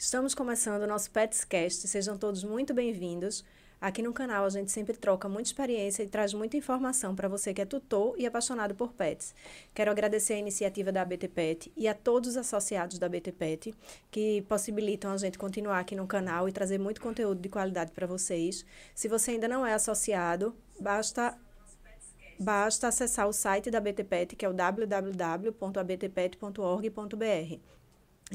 Estamos começando o nosso Petscast, sejam todos muito bem-vindos. Aqui no canal a gente sempre troca muita experiência e traz muita informação para você que é tutor e apaixonado por pets. Quero agradecer a iniciativa da ABT Pet e a todos os associados da ABT Pet que possibilitam a gente continuar aqui no canal e trazer muito conteúdo de qualidade para vocês. Se você ainda não é associado, basta basta acessar o site da ABT Pet, que é o www.abtpet.org.br.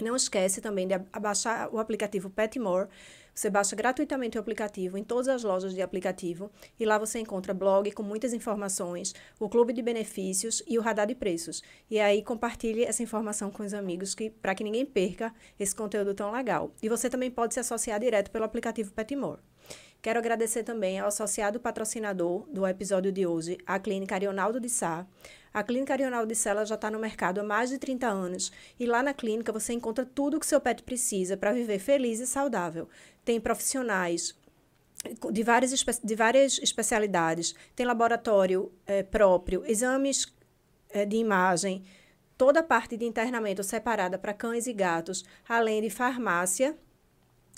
Não esquece também de baixar o aplicativo Petmore você baixa gratuitamente o aplicativo em todas as lojas de aplicativo e lá você encontra blog com muitas informações, o clube de benefícios e o radar de preços. E aí compartilhe essa informação com os amigos que para que ninguém perca esse conteúdo tão legal. E você também pode se associar direto pelo aplicativo Petmore. Quero agradecer também ao associado patrocinador do episódio de hoje, a Clínica Arionaldo de Sá. A Clínica Arionaldo de Sá já está no mercado há mais de 30 anos e lá na clínica você encontra tudo o que seu pet precisa para viver feliz e saudável. Tem profissionais de várias, de várias especialidades, tem laboratório é, próprio, exames é, de imagem, toda a parte de internamento separada para cães e gatos, além de farmácia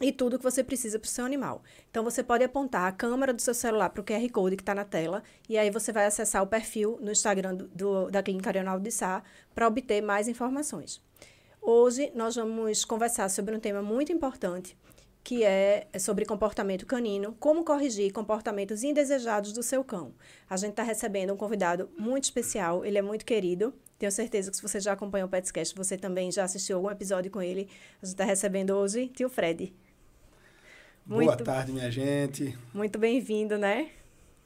e tudo que você precisa para o seu animal. Então, você pode apontar a câmera do seu celular para o QR Code que está na tela e aí você vai acessar o perfil no Instagram do, do da Clínica Arional de Sá para obter mais informações. Hoje, nós vamos conversar sobre um tema muito importante, que é sobre comportamento canino, como corrigir comportamentos indesejados do seu cão. A gente está recebendo um convidado muito especial, ele é muito querido, tenho certeza que se você já acompanha o Petscast, você também já assistiu algum episódio com ele. A gente está recebendo hoje tio Fred. Muito, Boa tarde, minha gente. Muito bem-vindo, né?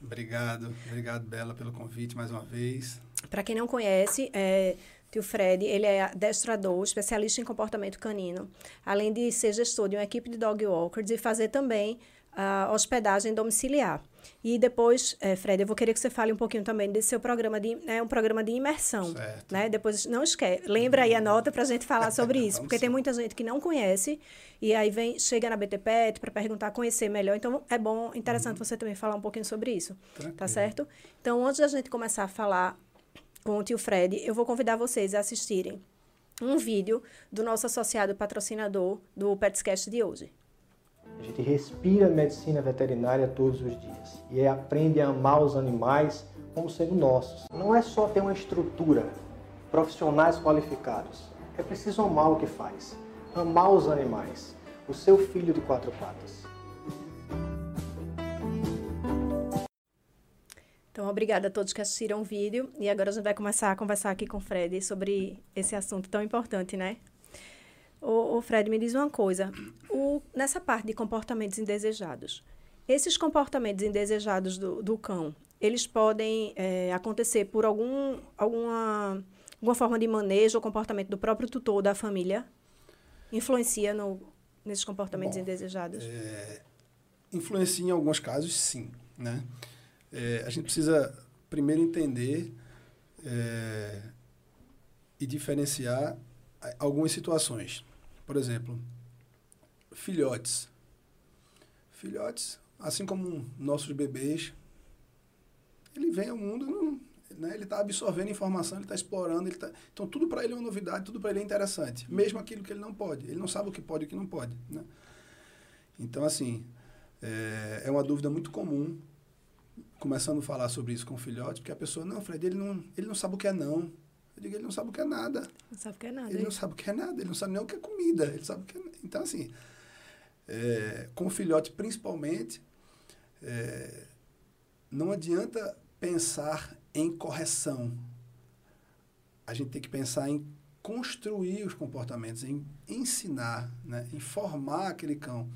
Obrigado, obrigado, Bela, pelo convite mais uma vez. Para quem não conhece, é, tio Fred, ele é adestrador, especialista em comportamento canino, além de ser gestor de uma equipe de dog walkers e fazer também a hospedagem domiciliar. E depois, é, Fred, eu vou querer que você fale um pouquinho também desse seu programa de é um programa de imersão, certo. né? Depois não esquece, lembra aí a nota para a gente falar sobre isso, porque sim. tem muita gente que não conhece e aí vem chega na BTPET para perguntar, conhecer melhor. Então é bom, interessante uhum. você também falar um pouquinho sobre isso, tá Tranquilo. tá certo? Então antes da gente começar a falar com o tio Fred, eu vou convidar vocês a assistirem um vídeo do nosso associado patrocinador do Petscast de hoje. A gente respira medicina veterinária todos os dias e aprende a amar os animais como sendo nossos. Não é só ter uma estrutura, profissionais qualificados. É preciso amar o que faz, amar os animais, o seu filho de quatro patas. Então, obrigada a todos que assistiram o vídeo. E agora a gente vai começar a conversar aqui com o Fred sobre esse assunto tão importante, né? O, Fred, me diz uma coisa. O, nessa parte de comportamentos indesejados, esses comportamentos indesejados do, do cão, eles podem é, acontecer por algum, alguma, alguma forma de manejo ou comportamento do próprio tutor ou da família? Influencia no, nesses comportamentos Bom, indesejados? É, influencia em alguns casos, sim. Né? É, a gente precisa primeiro entender é, e diferenciar algumas situações. Por exemplo, filhotes. Filhotes, assim como nossos bebês, ele vem ao mundo, né, ele está absorvendo informação, ele está explorando, ele tá, então tudo para ele é uma novidade, tudo para ele é interessante, mesmo aquilo que ele não pode. Ele não sabe o que pode e o que não pode. Né? Então, assim, é, é uma dúvida muito comum, começando a falar sobre isso com o filhote, porque a pessoa, não, Fred, ele não, ele não sabe o que é não. Eu digo, ele não sabe o que é nada. Não sabe o que é nada. Ele não sabe o que é nada, ele não sabe nem o que é comida. Ele sabe o que é... Então, assim, é, com o filhote principalmente, é, não adianta pensar em correção. A gente tem que pensar em construir os comportamentos, em ensinar, né? em formar aquele cão.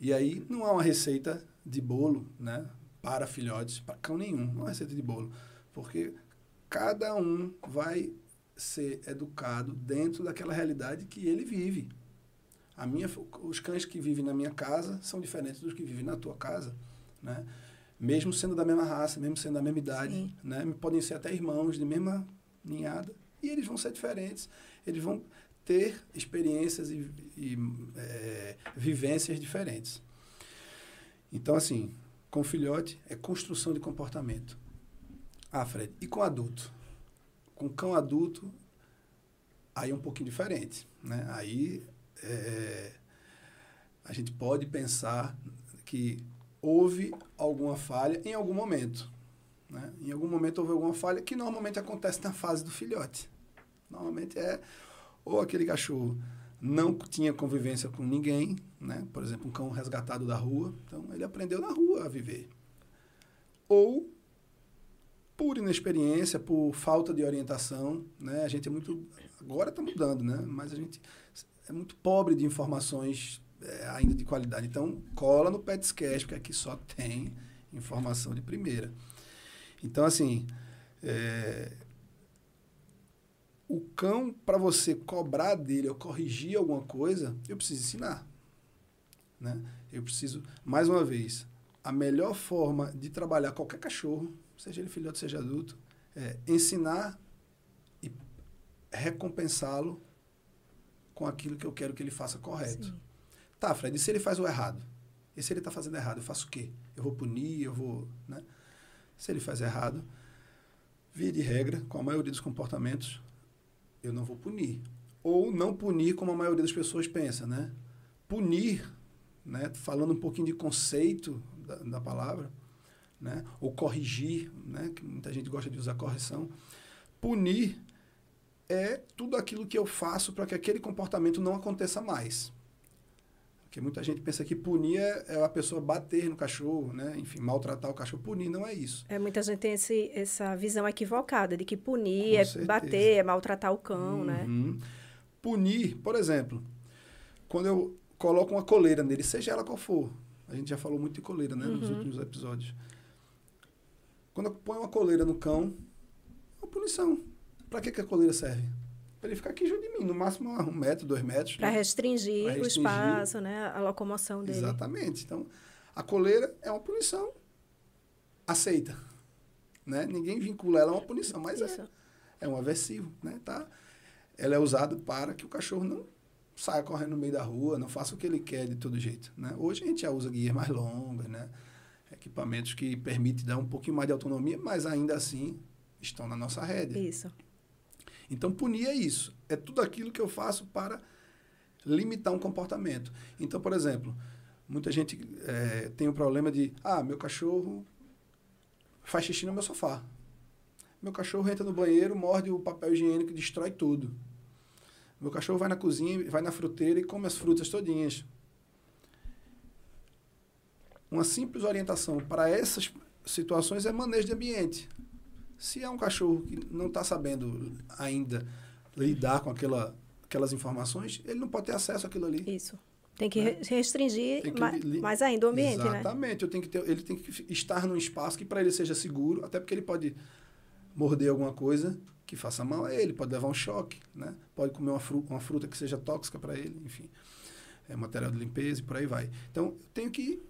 E aí não há uma receita de bolo né? para filhotes, para cão nenhum, não há receita de bolo. Porque cada um vai ser educado dentro daquela realidade que ele vive. A minha, os cães que vivem na minha casa são diferentes dos que vivem na tua casa, né? Mesmo sendo da mesma raça, mesmo sendo da mesma idade, Sim. né? Podem ser até irmãos de mesma ninhada e eles vão ser diferentes. Eles vão ter experiências e, e é, vivências diferentes. Então, assim, com filhote é construção de comportamento. Ah, Fred, e com adulto? Com cão adulto, aí é um pouquinho diferente, né? Aí é, a gente pode pensar que houve alguma falha em algum momento. Né? Em algum momento houve alguma falha que normalmente acontece na fase do filhote. Normalmente é ou aquele cachorro não tinha convivência com ninguém, né? por exemplo, um cão resgatado da rua, então ele aprendeu na rua a viver. Ou por inexperiência, por falta de orientação, né? A gente é muito agora está mudando, né? Mas a gente é muito pobre de informações é, ainda de qualidade. Então, cola no Petscast, porque aqui só tem informação de primeira. Então, assim, é, o cão, para você cobrar dele ou corrigir alguma coisa, eu preciso ensinar. Né? Eu preciso, mais uma vez, a melhor forma de trabalhar qualquer cachorro, seja ele filhote, seja adulto, é ensinar e recompensá-lo com aquilo que eu quero que ele faça correto. Sim. Tá, Fred, e se ele faz o errado? E se ele está fazendo errado, eu faço o quê? Eu vou punir, eu vou. Né? Se ele faz errado, via de regra, com a maioria dos comportamentos, eu não vou punir. Ou não punir como a maioria das pessoas pensa, né? Punir, né? falando um pouquinho de conceito da, da palavra, né? ou corrigir, né? que muita gente gosta de usar correção. Punir é tudo aquilo que eu faço para que aquele comportamento não aconteça mais. Porque muita gente pensa que punir é, é a pessoa bater no cachorro, né? Enfim, maltratar o cachorro. Punir não é isso. É, muita gente tem esse, essa visão equivocada de que punir Com é certeza. bater, é maltratar o cão, né? uhum. né? Punir, por exemplo, quando eu coloco uma coleira nele, seja ela qual for. A gente já falou muito de coleira, né? Uhum. Nos últimos episódios. Quando eu ponho uma coleira no cão, é uma punição. Para que, que a coleira serve? Para ele ficar aqui junto de mim, no máximo um metro, dois metros. Para né? restringir, restringir, o espaço, né? A locomoção dele. Exatamente. Então, a coleira é uma punição aceita. Né? Ninguém vincula ela a uma punição, mas é, é um aversivo. Né? Tá? Ela é usada para que o cachorro não saia correndo no meio da rua, não faça o que ele quer de todo jeito. Né? Hoje a gente já usa guias mais longas, né? Equipamentos que permitem dar um pouquinho mais de autonomia, mas ainda assim estão na nossa rédea. Isso. Então, punir é isso. É tudo aquilo que eu faço para limitar um comportamento. Então, por exemplo, muita gente é, tem o problema de: ah, meu cachorro faz xixi no meu sofá. Meu cachorro entra no banheiro, morde o papel higiênico e destrói tudo. Meu cachorro vai na cozinha, vai na fruteira e come as frutas todinhas. Uma simples orientação para essas situações é manejo de ambiente. Se é um cachorro que não está sabendo ainda lidar com aquela, aquelas informações, ele não pode ter acesso àquilo ali. Isso. Tem que né? restringir tem que mais, mais, ainda o ambiente, Exatamente. né? Exatamente. Eu tenho que ter, ele tem que estar num espaço que para ele seja seguro, até porque ele pode morder alguma coisa que faça mal a ele, pode levar um choque, né? Pode comer uma fruta, uma fruta que seja tóxica para ele, enfim. É material de limpeza e por aí vai. Então, eu tenho que,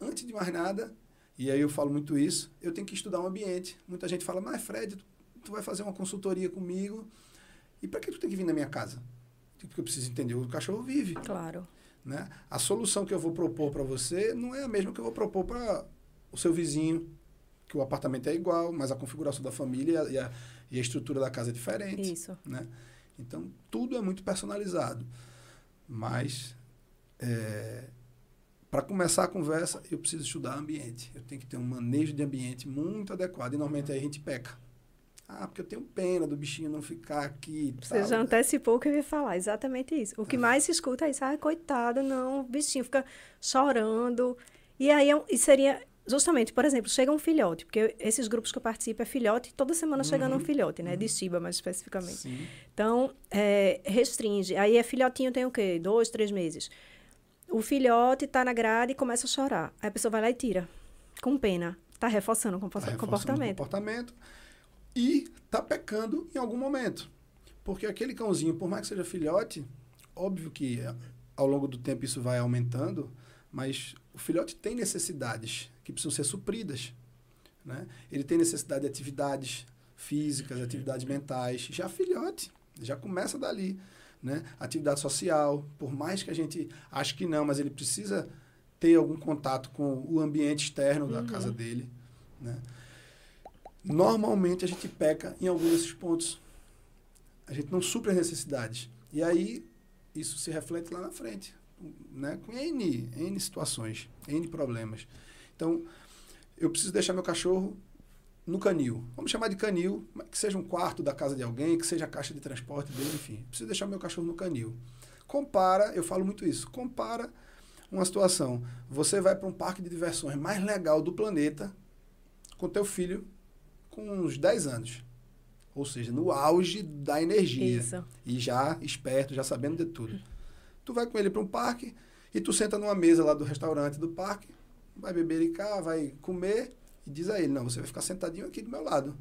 antes de mais nada, e aí eu falo muito isso, eu tenho que estudar o um ambiente. Muita gente fala, mas Fred, tu, tu vai fazer uma consultoria comigo, e para que tu tem que vir na minha casa? Porque eu preciso entender o cachorro vive. Claro. Né? A solução que eu vou propor para você não é a mesma que eu vou propor para o seu vizinho, que o apartamento é igual, mas a configuração da família e a, e a estrutura da casa é diferente. Isso. Né? Então, tudo é muito personalizado. Mas, é, para começar a conversa, eu preciso estudar ambiente. Eu tenho que ter um manejo de ambiente muito adequado. E normalmente aí a gente peca. Ah, porque eu tenho pena do bichinho não ficar aqui. Você já antecipou o que eu ia falar, exatamente isso. O que é. mais se escuta é isso. Ah, coitado, não, o bichinho fica chorando. E aí é e seria justamente, por exemplo, chega um filhote, porque esses grupos que eu participo é filhote, toda semana uhum. chegando um filhote, né? Uhum. De Shiba, mais especificamente. Sim. Então, é, restringe. Aí é filhotinho tem o quê? Dois, três meses. O filhote está na grade e começa a chorar. Aí a pessoa vai lá e tira, com pena. Está reforçando o comporta tá reforçando comportamento. O comportamento e está pecando em algum momento. Porque aquele cãozinho, por mais que seja filhote, óbvio que ao longo do tempo isso vai aumentando, mas o filhote tem necessidades que precisam ser supridas. Né? Ele tem necessidade de atividades físicas, atividades mentais. Já filhote, já começa dali né? Atividade social, por mais que a gente ache que não, mas ele precisa ter algum contato com o ambiente externo uhum. da casa dele, né? Normalmente a gente peca em alguns desses pontos. A gente não supre as necessidades. E aí isso se reflete lá na frente, né? Com N, N situações, N problemas. Então, eu preciso deixar meu cachorro no canil. Vamos chamar de canil, que seja um quarto da casa de alguém, que seja a caixa de transporte dele, enfim. Preciso deixar meu cachorro no canil. Compara, eu falo muito isso, compara uma situação. Você vai para um parque de diversões mais legal do planeta com teu filho com uns 10 anos. Ou seja, no auge da energia. Isso. E já esperto, já sabendo de tudo. Tu vai com ele para um parque e tu senta numa mesa lá do restaurante do parque, vai beber cá, vai comer e diz a ele, não, você vai ficar sentadinho aqui do meu lado.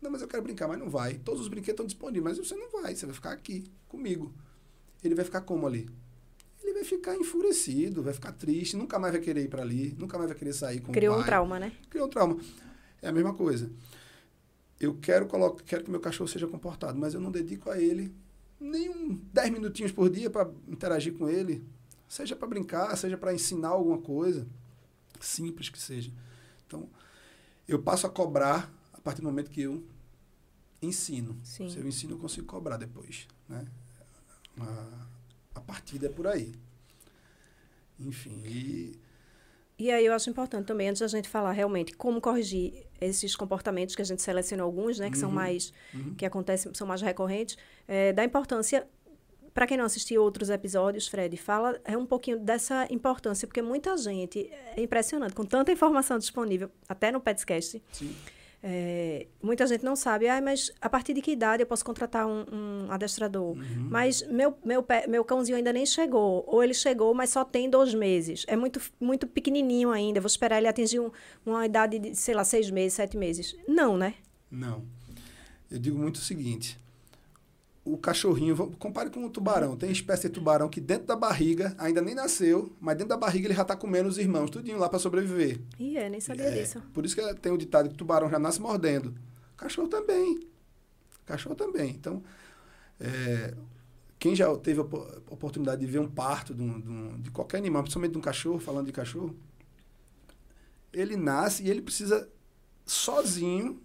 Não, mas eu quero brincar, mas não vai. Todos os brinquedos estão disponíveis, mas você não vai, você vai ficar aqui comigo. Ele vai ficar como ali? Ele vai ficar enfurecido, vai ficar triste, nunca mais vai querer ir para ali, nunca mais vai querer sair com Criou o pai. um trauma, né? Criou um trauma. É a mesma coisa. Eu quero, colocar, quero que meu cachorro seja comportado, mas eu não dedico a ele nem um 10 minutinhos por dia para interagir com ele. Seja para brincar, seja para ensinar alguma coisa, simples que seja. Então, eu passo a cobrar a partir do momento que eu ensino. Sim. Se eu ensino, eu consigo cobrar depois. Né? A, a partida é por aí. Enfim, e E aí eu acho importante também, antes da gente falar realmente como corrigir esses comportamentos que a gente selecionou alguns, né, que são Uhum, mais uhum. que acontecem, são mais recorrentes, é, da importância para quem não assistiu outros episódios, Fred, fala é um pouquinho dessa importância, porque muita gente é impressionante com tanta informação disponível, até no Petscast, sim. é, muita gente não sabe, ah, mas a partir de que idade eu posso contratar um, um adestrador? Uhum. Mas meu, meu, meu cãozinho ainda nem chegou. Ou ele chegou, mas só tem dois meses. É muito, muito pequenininho ainda. Vou esperar ele atingir um- uma idade de, sei lá, seis meses, sete meses. Não, né? Não. Eu digo muito o seguinte: o cachorrinho, compare com o tubarão. Tem espécie de tubarão que dentro da barriga, ainda nem nasceu, mas dentro da barriga ele já está comendo os irmãos, tudinho lá para sobreviver. Ih, é, nem sabia É, disso. Por isso que tem o ditado que o tubarão já nasce mordendo. Cachorro também. Cachorro também. Então, é, quem já teve a opo- oportunidade de ver um parto de, um- de um- de qualquer animal, principalmente de um cachorro, falando de cachorro, ele nasce e ele precisa sozinho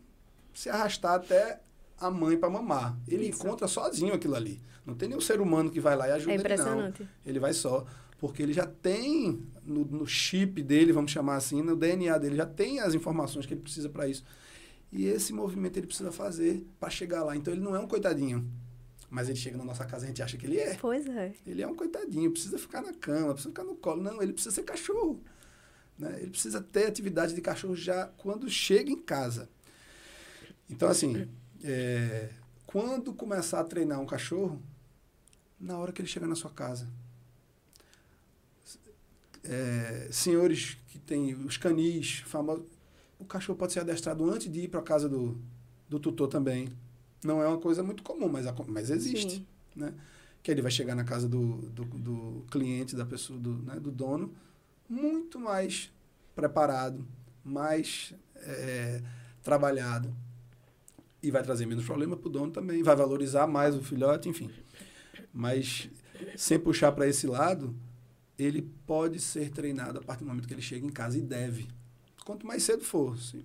se arrastar até a mãe para mamar. Ele Isso. encontra sozinho aquilo ali. Não tem nenhum ser humano que vai lá e ajuda É ele, não. impressionante. Ele vai só. Porque ele já tem no, no chip dele, vamos chamar assim, no DNA dele, já tem as informações que ele precisa para isso. E esse movimento ele precisa fazer para chegar lá. Então ele não é um coitadinho. Mas ele chega na nossa casa e a gente acha que ele é. Pois é. Ele é um coitadinho, precisa ficar na cama, precisa ficar no colo. Não, ele precisa ser cachorro. Né? Ele precisa ter atividade de cachorro já quando chega em casa. Então, assim, é, quando começar a treinar um cachorro, na hora que ele chega na sua casa. É, senhores que têm os canis famosos, o cachorro pode ser adestrado antes de ir para a casa do, do tutor também. Não é uma coisa muito comum, mas, mas existe Sim. né? Que ele vai chegar na casa do, do, do cliente, da pessoa, do, né, do dono, muito mais preparado, mais é, trabalhado. E vai trazer menos problema para o dono também, vai valorizar mais o filhote, enfim. Mas sem puxar para esse lado, ele pode ser treinado a partir do momento que ele chega em casa e deve. Quanto mais cedo for, se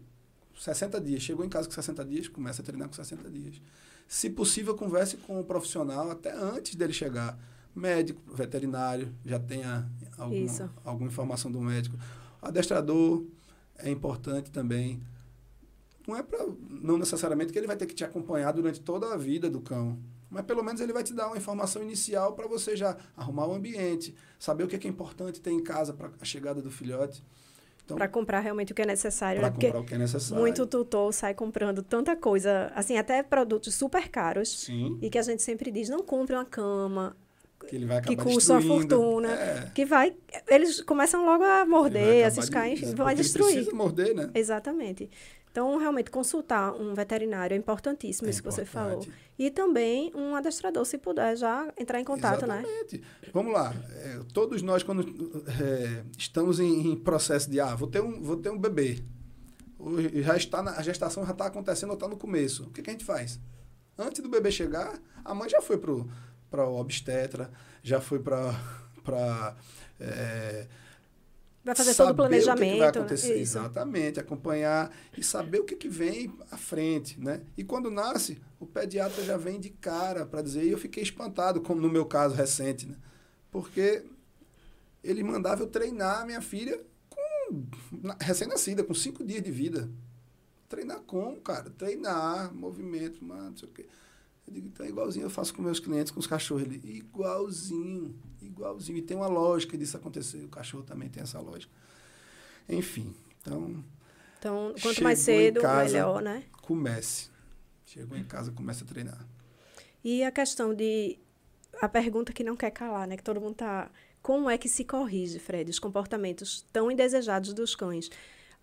60 dias, chegou em casa com 60 dias, começa a treinar com 60 dias. Se possível, converse com o profissional até antes dele chegar. Médico, veterinário, já tenha alguma, alguma informação do médico. Adestrador é importante também. Não é para não necessariamente que ele vai ter que te acompanhar durante toda a vida do cão, mas pelo menos ele vai te dar uma informação inicial para você já arrumar o ambiente, saber o que é, que é importante ter em casa para a chegada do filhote. Então, Para comprar realmente o que é necessário, para né? Porque comprar o que é necessário. muito tutor sai comprando tanta coisa, assim, até produtos super caros. Sim, E que a gente sempre diz, não compre uma cama, que ele vai que acabar custa uma fortuna. É, que vai... Eles começam logo a morder, a ciscar, de- né, vai porque ele destruir. precisa morder, né? Exatamente. Então, realmente, consultar um veterinário é importantíssimo, É isso que você falou. importante. E também um adestrador, se puder, já entrar em contato, né? Exatamente. Vamos lá. É, todos nós, quando é, estamos em, em processo de, ah, vou ter um, vou ter um bebê. Já está na, a gestação já está acontecendo ou está no começo. O que, que a gente faz? Antes do bebê chegar, a mãe já foi para o obstetra, já foi para Vai fazer todo o planejamento. O que, que vai acontecer. Né? Exatamente, acompanhar e saber o que, que vem à frente. Né? E quando nasce, o pediatra já vem de cara para dizer, e eu fiquei espantado, como no meu caso recente, né? porque ele mandava eu treinar a minha filha com recém-nascida, com cinco dias de vida. Treinar como, cara? Treinar, movimento, mano, não sei o quê. Eu digo, então é igualzinho eu faço com meus clientes, com os cachorros. Ele, igualzinho, igualzinho. E tem uma lógica disso acontecer. O cachorro também tem essa lógica. Enfim, então... Então, quanto mais cedo, casa, melhor, né? Comece. Chegou em casa, começa a treinar. E a questão de... A pergunta que não quer calar, né? Que todo mundo tá... Como é que se corrige, Fred, os comportamentos tão indesejados dos cães?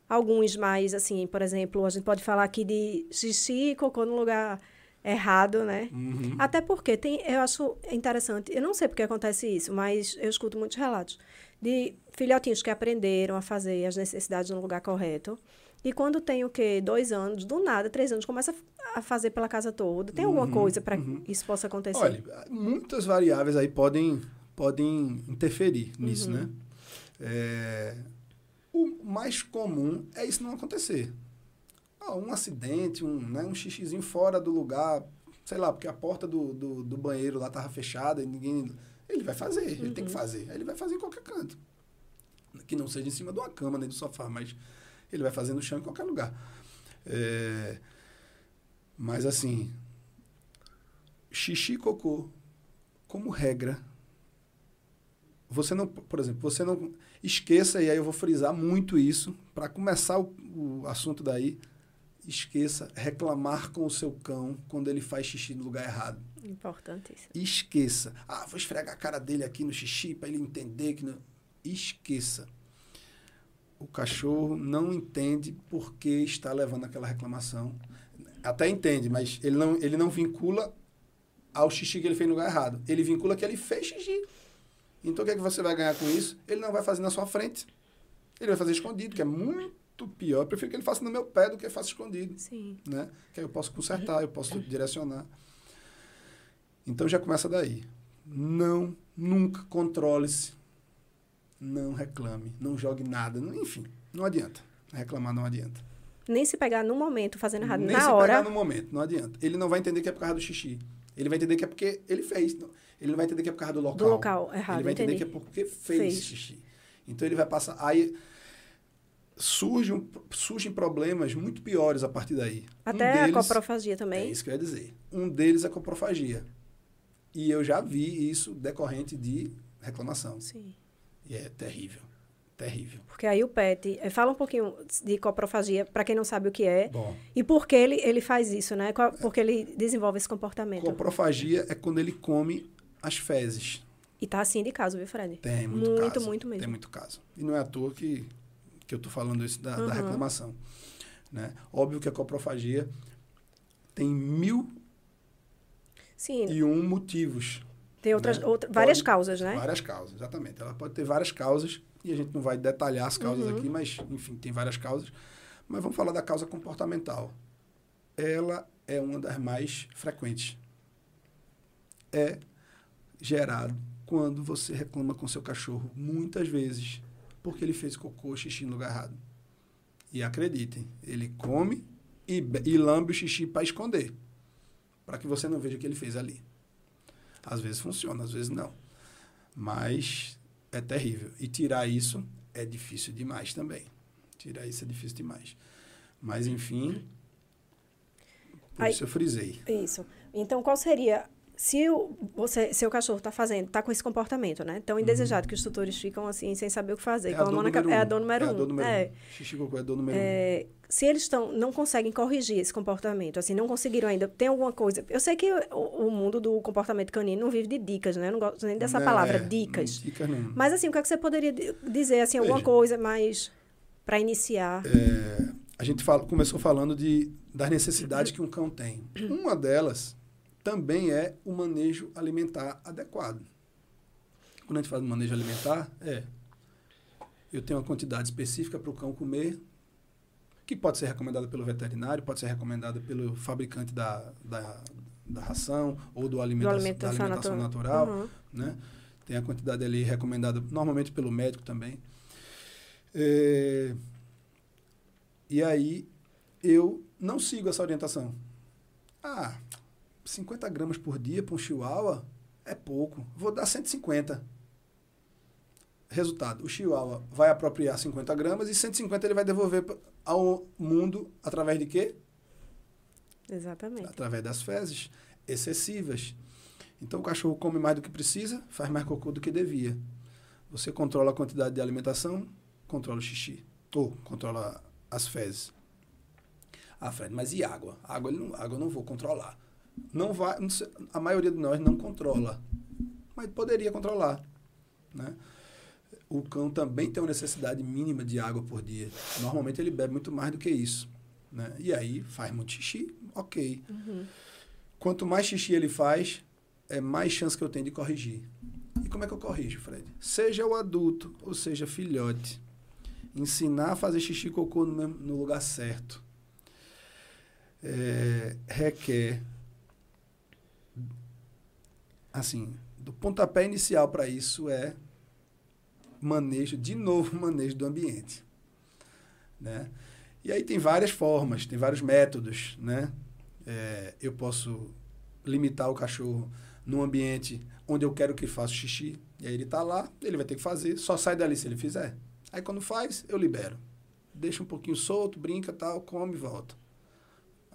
Alguns mais, assim, por exemplo, a gente pode falar aqui de xixi e cocô no lugar errado, né? Uhum. Até porque tem, eu acho interessante, eu não sei porque acontece isso, mas eu escuto muitos relatos de filhotinhos que aprenderam a fazer as necessidades no lugar correto. E quando tem o quê? Dois anos, do nada, três anos, começa a fazer pela casa toda. Tem alguma uhum, coisa para uhum. que isso possa acontecer? Olha, muitas variáveis aí podem, podem interferir nisso, uhum. né? É, o mais comum é isso não acontecer um acidente, um, né, um xixizinho fora do lugar, sei lá, porque a porta do, do, do banheiro lá tava fechada e ninguém. Ele vai fazer, uhum. ele tem que uhum. fazer. Ele vai fazer em qualquer canto. Que não seja em cima de uma cama, nem do sofá, mas ele vai fazer no chão em qualquer lugar. É, mas assim, xixi e cocô, como regra, você não, por exemplo, você não esqueça, e aí eu vou frisar muito isso, para começar o, o assunto daí, esqueça reclamar com o seu cão quando ele faz xixi no lugar errado. Importante isso. Esqueça. Ah, vou esfregar a cara dele aqui no xixi para ele entender que não... Esqueça. O cachorro não entende por que está levando aquela reclamação. Até entende, mas ele não, ele não vincula ao xixi que ele fez no lugar errado. Ele vincula que ele fez xixi. Então o que, é que você vai ganhar com isso? Ele não vai fazer na sua frente. Ele vai fazer escondido, que é muito muito pior. Eu prefiro que ele faça no meu pé do que faça escondido. Sim. Né? Que aí eu posso consertar, eu posso direcionar. Então já começa daí. Não, nunca controle-se. Não reclame, não jogue nada. Enfim, não adianta. Reclamar não adianta. Nem se pegar no momento fazendo errado, Nem na se hora. pegar no momento, não adianta. Ele não vai entender que é por causa do xixi. Ele vai entender que é porque ele fez. Ele não vai entender que é por causa do local. Do local, errado. Ele vai entender entendi. que é porque fez, fez xixi. Então ele vai passar. Aí surgem, surgem problemas muito piores a partir daí. Até um deles, a coprofagia também. É isso que eu ia dizer. Um deles é a coprofagia. E eu já vi isso decorrente de reclamação. Sim. E é terrível. Terrível. Porque aí o PET, eh, fala um pouquinho de coprofagia, para quem não sabe o que é. Bom. E por que ele, ele faz isso, né? Porque ele desenvolve esse comportamento. Coprofagia é quando ele come as fezes. E tá assim de caso, viu, Fred? Tem muito, muito caso. Muito, mesmo. Tem muito caso. E não é à toa que que eu estou falando isso da, uhum. da, reclamação. Né? Óbvio que a coprofagia tem mil Sim. e um motivos. Tem outras, né? outra, várias pode, causas, né? Várias causas, exatamente. Ela pode ter várias causas, e a gente não vai detalhar as causas uhum. aqui, mas, enfim, tem várias causas. Mas vamos falar da causa comportamental. Ela é uma das mais frequentes. É gerado quando você reclama com seu cachorro muitas vezes porque ele fez cocô, xixi no lugar errado. E acreditem, ele come e, e lambe o xixi para esconder, para que você não veja o que ele fez ali. Às vezes funciona, às vezes não. Mas é terrível. E tirar isso é difícil demais também. Tirar isso é difícil demais. Mas, enfim, por Aí, isso eu frisei. Isso. Então, qual seria se o você, seu cachorro está fazendo, está com esse comportamento, né? Tão indesejado uhum. que os tutores ficam assim, sem saber o que fazer. É, a, dor número, um. é a dor número é um. A dor número é. um. Xixi cocô é a dor número é, um. Se eles estão, não conseguem corrigir esse comportamento, assim, não conseguiram ainda, tem alguma coisa. Eu sei que o, o mundo do comportamento canino não vive de dicas, né? Eu não gosto nem dessa não, palavra, é, dicas. Dicas não. Mas assim, o que, é que você poderia dizer, assim, alguma Veja, coisa mais para iniciar? É, a gente fala, começou falando de, das necessidades que um cão tem. Uma delas também é o manejo alimentar adequado. Quando a gente fala de manejo alimentar, é eu tenho uma quantidade específica para o cão comer, que pode ser recomendada pelo veterinário, pode ser recomendada pelo fabricante da, da, da ração ou do alimenta do alimentação da alimentação natural, natural uhum. né? Tem a quantidade ali recomendada normalmente pelo médico também. É, e aí eu não sigo essa orientação. Ah, 50 gramas por dia para um chihuahua é pouco. Vou dar 150. Resultado, o chihuahua vai apropriar 50 gramas e 150 ele vai devolver ao mundo através de quê? Exatamente. Através das fezes excessivas. Então o cachorro come mais do que precisa, faz mais cocô do que devia. Você controla a quantidade de alimentação, controla o xixi. Ou controla as fezes. Ah, Fred, mas e água? Água, não, água eu não vou controlar. Não vai, a maioria de nós não controla. Mas poderia controlar. Né? O cão também tem uma necessidade mínima de água por dia. Normalmente ele bebe muito mais do que isso. Né? E aí faz muito xixi, ok. Uhum. Quanto mais xixi ele faz, é mais chance que eu tenho de corrigir. E como é que eu corrijo, Fred? Seja o adulto ou seja filhote. Ensinar a fazer xixi e cocô no, mesmo, no lugar certo. É, requer assim, do pontapé inicial para isso é manejo, de novo, manejo do ambiente. Né? E aí tem várias formas, tem vários métodos. Né? É, eu posso limitar o cachorro num ambiente onde eu quero que ele faça xixi. E aí ele está lá, ele vai ter que fazer, só sai dali se ele fizer. Aí quando faz, eu libero. Deixa um pouquinho solto, brinca, tal, come e volta.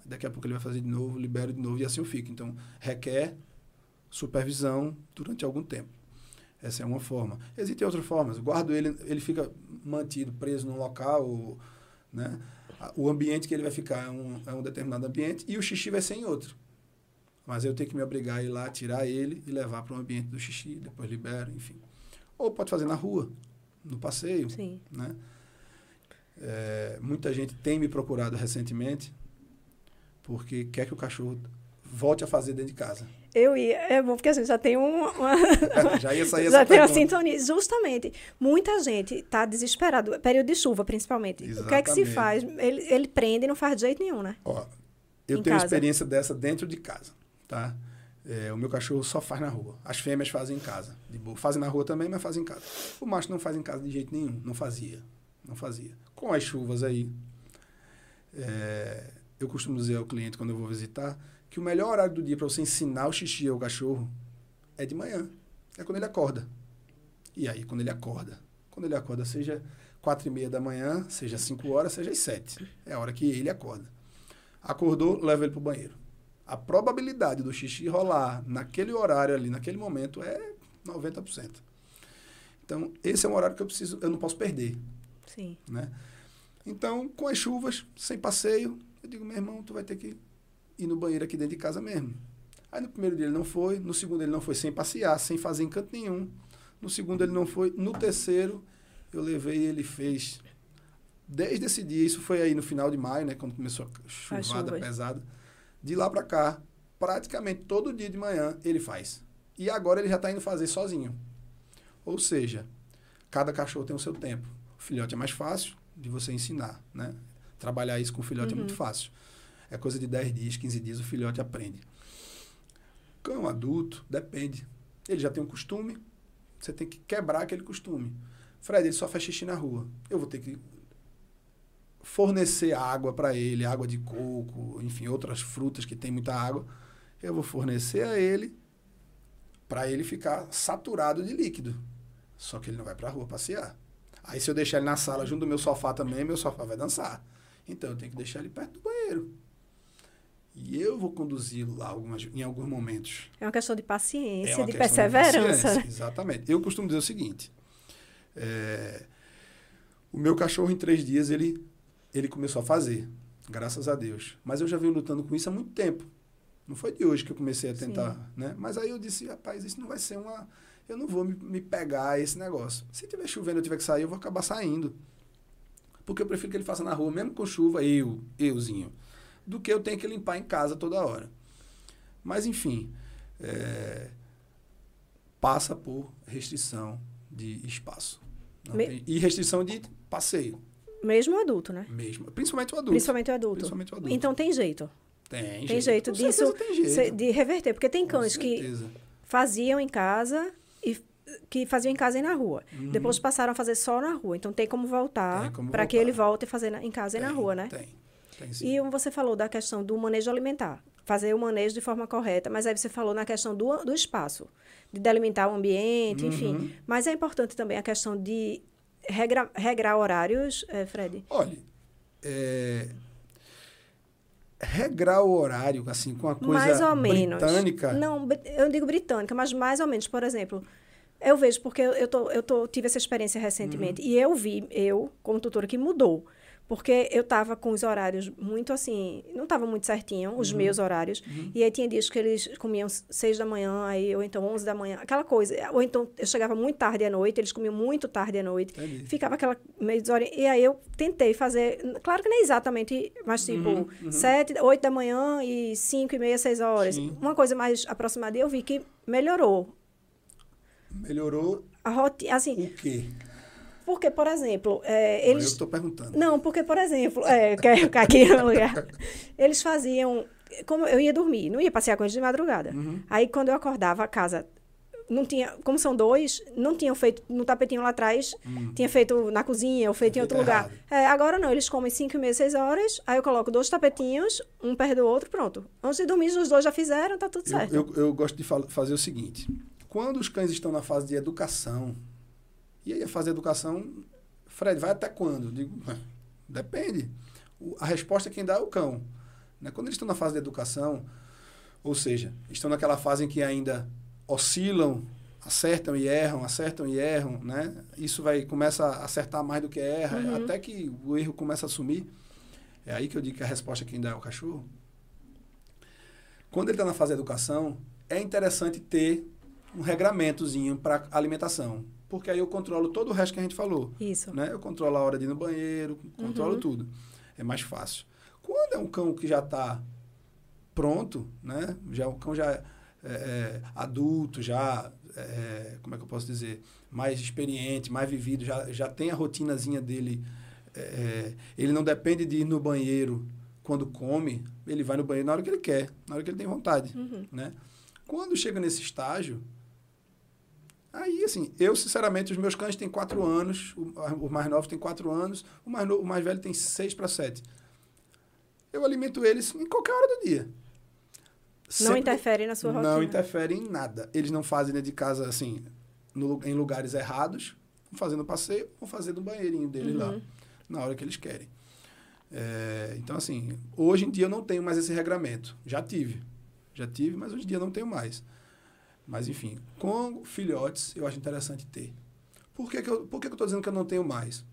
Daqui a pouco ele vai fazer de novo, libero de novo e assim eu fico. Então, requer supervisão durante algum tempo. Essa é uma forma. Existem outras formas. guardo ele, ele fica mantido, preso num local, né? O ambiente que ele vai ficar é um, é um determinado ambiente e o xixi vai ser em outro. Mas eu tenho que me obrigar a ir lá, tirar ele e levar para o ambiente do xixi, depois libero, enfim. Ou pode fazer na rua, no passeio. Sim. Né? É, muita gente tem me procurado recentemente porque quer que o cachorro volte a fazer dentro de casa. Eu ia, é bom porque a gente já tem uma, uma já ia sair já essa tem uma sintonia. Justamente, muita gente está desesperado, período de chuva principalmente. O que é que se Exatamente. faz? Ele, ele prende e não faz de jeito nenhum, né? Ó, eu Em tenho casa. experiência dessa dentro de casa, tá? É, o meu cachorro só faz na rua. As fêmeas fazem em casa. De boa. Fazem na rua também, mas fazem em casa. O macho não faz em casa de jeito nenhum. Não fazia. Não fazia. Com as chuvas aí, é, eu costumo dizer ao cliente quando eu vou visitar que o melhor horário do dia para você ensinar o xixi ao cachorro é de manhã. É quando ele acorda. E aí, quando ele acorda? Quando ele acorda, seja quatro e meia da manhã, seja cinco horas, seja às sete. É a hora que ele acorda. Acordou, leva ele para o banheiro. A probabilidade do xixi rolar naquele horário ali, naquele momento, é 90%. Então, esse é um horário que eu preciso, eu não posso perder, Sim. né? Então, com as chuvas, sem passeio, eu digo, meu irmão, tu vai ter que ir no banheiro aqui dentro de casa mesmo. Aí no primeiro dia ele não foi, no segundo ele não foi sem passear, sem fazer em canto nenhum. No segundo ele não foi, no terceiro eu levei e ele fez. Desde esse dia, isso foi aí no final de maio, né, quando começou a chuvada pesada. De lá para cá, praticamente todo dia de manhã ele faz. E agora ele já está indo fazer sozinho. Ou seja, cada cachorro tem o seu tempo. O filhote é mais fácil de você ensinar, né? Trabalhar isso com o filhote é muito fácil. É coisa de 10 dias, 15 dias, o filhote aprende. Cão adulto, depende. Ele já tem um costume, você tem que quebrar aquele costume. Fred, ele só faz xixi na rua. Eu vou ter que fornecer água para ele, água de coco, enfim, outras frutas que tem muita água. Eu vou fornecer a ele para ele ficar saturado de líquido. Só que ele não vai para a rua passear. Aí se eu deixar ele na sala junto do meu sofá também, meu sofá vai dançar. Então eu tenho que deixar ele perto do banheiro. E eu vou conduzi-lo lá algumas, em alguns momentos. É uma questão de paciência, É de perseverança. paciência, né? Exatamente. Eu costumo dizer o seguinte: é, o meu cachorro, em três dias, ele, ele começou a fazer, graças a Deus. Mas eu já venho lutando com isso há muito tempo. Não foi de hoje que eu comecei a tentar, Sim. né? Mas aí eu disse, rapaz, isso não vai ser uma. Eu não vou me, me pegar a esse negócio. Se tiver chovendo e eu tiver que sair, eu vou acabar saindo. Porque eu prefiro que ele faça na rua, mesmo com chuva, eu, euzinho, do que eu tenho que limpar em casa toda hora. Mas, enfim, é, passa por restrição de espaço. Me- tem- e restrição de passeio, Mesmo o adulto, né? mesmo. Principalmente o adulto. Principalmente o adulto. Principalmente o adulto. Então tem jeito. tem, Tem jeito Com disso tem jeito. de reverter. Porque tem cães que faziam em casa e que faziam em casa e na rua. Uhum. Depois passaram a fazer só na rua. Então tem como voltar Tem para que ele volte a fazer na- em casa e na Tem, rua, né? Tem, tem. E você falou da questão do manejo alimentar, fazer o manejo de forma correta, mas aí você falou na questão do, do espaço, de delimitar o ambiente, Uhum. enfim. Mas é importante também a questão de regra, regrar horários, eh, Fred? Olha, é, regrar o horário, assim, com a coisa mais ou menos. britânica... Não, eu digo britânica, mas mais ou menos. Por exemplo, eu vejo, porque eu, eu, tô, eu tô, tive essa experiência recentemente, Uhum. e eu vi, eu, como tutora, que mudou. Porque eu estava com os horários muito assim, não estava muito certinho, os Uhum. meus horários. E aí tinha dias que eles comiam seis da manhã, aí, ou então onze da manhã, aquela coisa. Ou então eu chegava muito tarde à noite, eles comiam muito tarde à noite. Entendi. Ficava aquela meio desorientada. E aí eu tentei fazer, claro que nem exatamente, mas tipo, Uhum, sete, oito da manhã e cinco e meia, seis horas. Sim. Uma coisa mais aproximada. E eu vi que melhorou. Melhorou A rotina, assim, o quê? Porque, por exemplo, é, Eu eles... estou perguntando. Não, porque, por exemplo, é, quer ficar aqui no lugar. Eles faziam. Como eu ia dormir, não ia passear com eles de madrugada. Uhum. Aí, quando eu acordava, a casa não tinha. Como são dois, não tinham feito no tapetinho lá atrás, tinha feito na cozinha ou feito em outro lugar. É, agora não, eles comem 5 e meia, 6 horas, aí eu coloco dois tapetinhos, um perto do outro, pronto. Antes de dormir, os dois já fizeram, tá tudo Eu, certo. eu, eu gosto de fazer o seguinte: quando os cães estão na fase de educação, e aí a fase de educação, Fred, vai até quando? Eu digo, "Ué, depende. O- a resposta quem dá é o cão. Né? Quando eles estão na fase de educação, ou seja, estão naquela fase em que ainda oscilam, acertam e erram, acertam e erram, né? Isso vai começa a acertar mais do que erra, Uhum. até que o erro começa a sumir. É aí que eu digo que a resposta quem dá é o cachorro. Quando ele está na fase de educação, é interessante ter um regramentozinho para alimentação. Porque aí eu controlo todo o resto que a gente falou. Isso. Né? Eu controlo a hora de ir no banheiro, controlo Uhum. tudo. É mais fácil. Quando é um cão que já está pronto, né? Já, o cão já é, é, adulto, já, é, como é que eu posso dizer, mais experiente, mais vivido, já, já tem a rotinazinha dele. é, ele não depende de ir no banheiro quando come, ele vai no banheiro na hora que ele quer, na hora que ele tem vontade, Uhum. né? Quando chega nesse estágio, aí, assim, eu, sinceramente, os meus cães têm quatro anos, o, o mais novo tem quatro anos, o mais, no- o mais velho tem seis para sete. Eu alimento eles em qualquer hora do dia. Não Sempre- interfere na sua rotina. Não interfere em nada. Eles não fazem dentro de casa, assim, no em lugares errados, vão fazendo passeio, vão fazer no banheirinho deles lá, Uhum. na hora que eles querem. É, então, assim, hoje em dia eu não tenho mais esse regramento. Já tive. Já tive, mas hoje em dia não tenho mais. Mas, enfim, com filhotes eu acho interessante ter. Por que, que eu por que que eu estou dizendo que eu não tenho mais?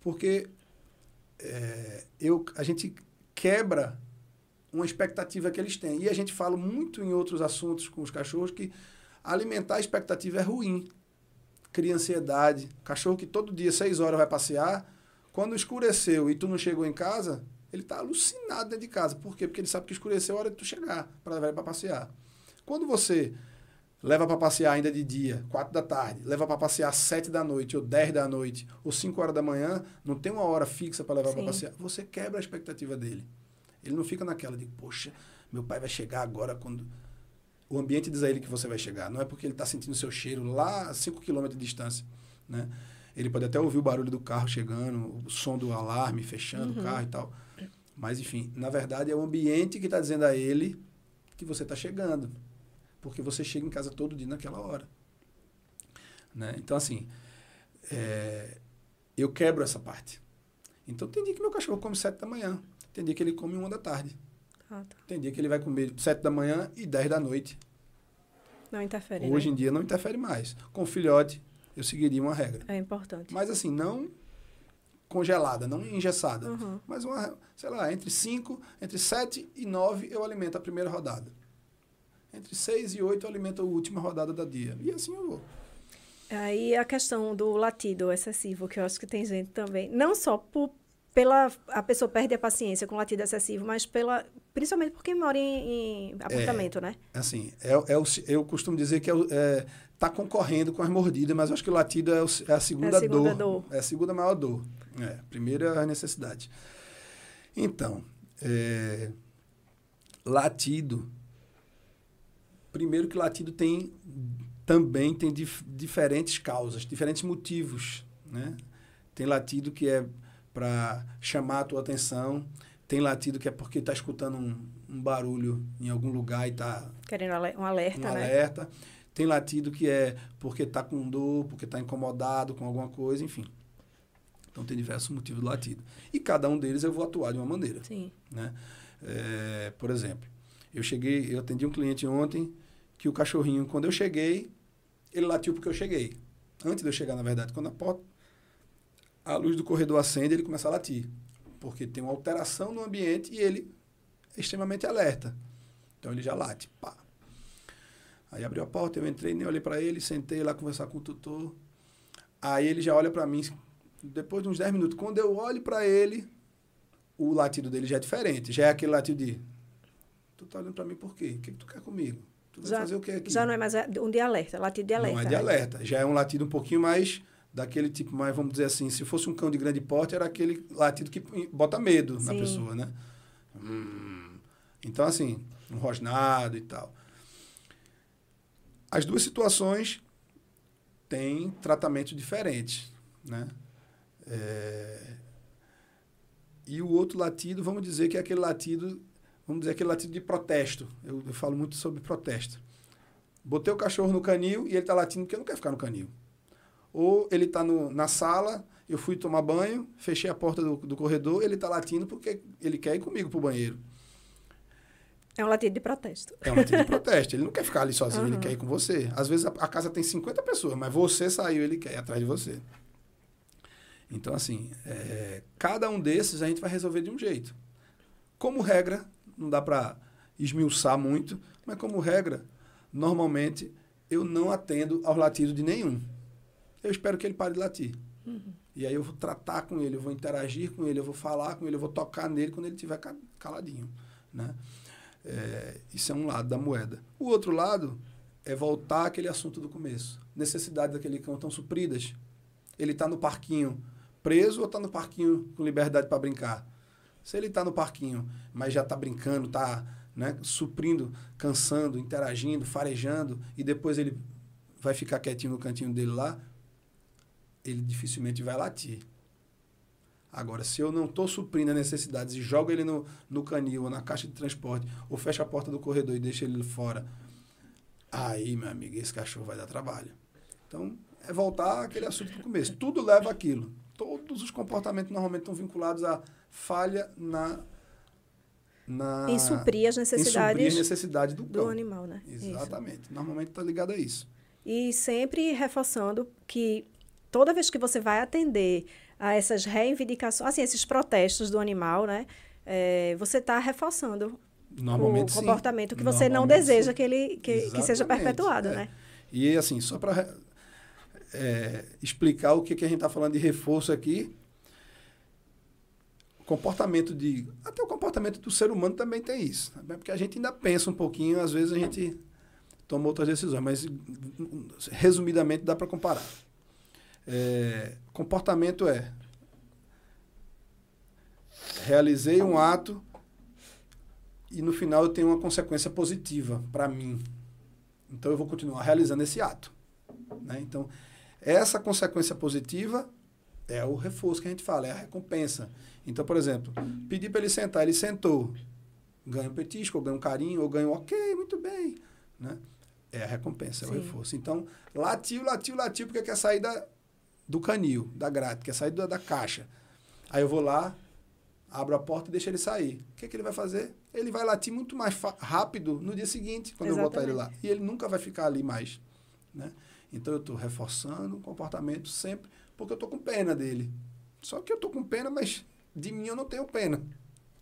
Porque é, eu, a gente quebra uma expectativa que eles têm. E a gente fala muito em outros assuntos com os cachorros que alimentar a expectativa é ruim. Cria ansiedade. Cachorro que todo dia, seis horas, vai passear, quando escureceu e tu não chegou em casa, ele está alucinado dentro de casa. Por quê? Porque ele sabe que escureceu a hora de tu chegar para para passear. Quando você leva para passear ainda de dia, quatro da tarde, leva para passear sete da noite, ou dez da noite, ou cinco horas da manhã, não tem uma hora fixa para levar para passear, você quebra a expectativa dele. Ele não fica naquela de, poxa, meu pai vai chegar agora quando. O ambiente diz a ele que você vai chegar. Não é porque ele está sentindo o seu cheiro lá a 5 km de distância. Né? Ele pode até ouvir o barulho do carro chegando, o som do alarme fechando o carro e tal. Mas, enfim, na verdade é o ambiente que está dizendo a ele que você está chegando. Porque você chega em casa todo dia naquela hora. Né? Então, assim, é, eu quebro essa parte. Então, tem dia que meu cachorro come sete da manhã. Tem dia que ele come uma da tarde. Ah, tá. Tem dia que ele vai comer sete da manhã e 10 da noite. Não interfere. Hoje né? em dia não interfere mais. Com filhote, eu seguiria uma regra. É importante. Mas assim, não congelada, não engessada. Uhum. Mas uma, sei lá, entre 5, entre 7 e 9 eu alimento a primeira rodada. Entre 6 e 8 eu alimento a última rodada da dia. E assim eu vou. Aí a questão do latido excessivo, que eu acho que tem gente também, não só por, pela a pessoa perde a paciência com latido excessivo, mas pela principalmente porque mora em, em apartamento, né? Assim, é, é o, eu costumo dizer que é, é, tá concorrendo com as mordidas, mas eu acho que o latido é, o- é a segunda, segunda dor, dor. É a segunda maior dor. É, primeiro é a necessidade. Então, é, latido. Primeiro que latido tem também tem dif diferentes causas, diferentes motivos, né? Tem latido que é para chamar a tua atenção, tem latido que é porque está escutando um, um, barulho em algum lugar e está... Querendo um alerta, um né? alerta. Tem latido que é porque está com dor, porque está incomodado com alguma coisa, enfim. Então, tem diversos motivos do latido. E cada um deles eu vou atuar de uma maneira. Sim. Né? É, por exemplo, eu cheguei, eu atendi um cliente ontem que o cachorrinho, quando eu cheguei, ele latiu porque eu cheguei. Antes de eu chegar, na verdade, quando a porta, a luz do corredor acende, ele começa a latir. Porque tem uma alteração no ambiente e ele é extremamente alerta. Então ele já late. Pá. Aí abriu a porta, eu entrei, nem olhei para ele, sentei lá conversar com o tutor. Aí ele já olha para mim, depois de uns 10 minutos. Quando eu olho para ele, o latido dele já é diferente. Já é aquele latido de. Tu tá olhando para mim por quê? O que, que tu quer comigo? Tu vai já, fazer o que aqui? Já não é mais um de alerta, latido de alerta. Não é de né? alerta. Já é um latido um pouquinho mais daquele tipo, mais, vamos dizer assim, se fosse um cão de grande porte, era aquele latido que bota medo Sim. na pessoa, né? Hum. Então, assim, um rosnado e tal. As duas situações têm tratamentos diferentes, né? É... E o outro latido, vamos dizer que é aquele latido vamos dizer, aquele latido de protesto. Eu, eu falo muito sobre protesto. Botei o cachorro no canil e ele está latindo porque não quer ficar no canil. Ou ele está na sala, eu fui tomar banho, fechei a porta do, do corredor, ele está latindo porque ele quer ir comigo para o banheiro. É um latido de protesto. É um latido de protesto. Ele não quer ficar ali sozinho, uhum. ele quer ir com você. Às vezes a, a, casa tem 50 pessoas, mas você saiu, ele quer ir atrás de você. Então, assim, é, cada um desses a gente vai resolver de um jeito. Como regra, não dá para esmiuçar muito, mas como regra, normalmente eu não atendo ao latido de nenhum. Eu espero que ele pare de latir. Uhum. E aí eu vou tratar com ele, eu vou interagir com ele, eu vou falar com ele, eu vou tocar nele quando ele estiver caladinho. Né? É, isso é um lado da moeda. O outro lado é voltar àquele assunto do começo. Necessidades daquele cão estão supridas. Ele está no parquinho preso ou está no parquinho com liberdade para brincar? Se ele está no parquinho, mas já está brincando, está né, suprindo, cansando, interagindo, farejando, e depois ele vai ficar quietinho no cantinho dele lá, ele dificilmente vai latir. Agora, se eu não estou suprindo as necessidades e jogo ele no, no canil ou na caixa de transporte, ou fecho a porta do corredor e deixo ele fora, aí, meu amigo, esse cachorro vai dar trabalho. Então, é voltar àquele assunto do começo. Tudo leva aquilo. Todos os comportamentos normalmente estão vinculados a falha na na em suprir as necessidades, suprir as necessidades do, do animal, né? Exatamente. Isso. Normalmente está ligado a isso. E sempre reforçando que toda vez que você vai atender a essas reivindicações, assim, esses protestos do animal, né? É, você está reforçando o comportamento sim. que você não deseja sim. que ele que, que seja perpetuado, é. né? E assim, só para é, explicar o que, que a gente está falando de reforço aqui, comportamento de. Até o comportamento do ser humano também tem isso. Né? Porque a gente ainda pensa um pouquinho, às vezes a gente toma outras decisões, mas resumidamente dá para comparar. É, comportamento é. Realizei um ato e no final eu tenho uma consequência positiva para mim. Então eu vou continuar realizando esse ato. Né? Então, essa consequência positiva é o reforço que a gente fala, é a recompensa. Então, por exemplo, pedi para ele sentar, ele sentou. Ganha um petisco, ou ganha um carinho, ou ganha um ok, muito bem. Né? É a recompensa, é o reforço. Então, latiu, latiu, latiu, porque quer sair da, do canil, da grade, quer sair da, da caixa. Aí eu vou lá, abro a porta e deixo ele sair. O que, que ele vai fazer? Ele vai latir muito mais rápido no dia seguinte, quando Exatamente. eu botar ele lá. E ele nunca vai ficar ali mais. Né? Então, eu estou reforçando o comportamento sempre porque eu estou com pena dele. Só que eu estou com pena, mas de mim eu não tenho pena.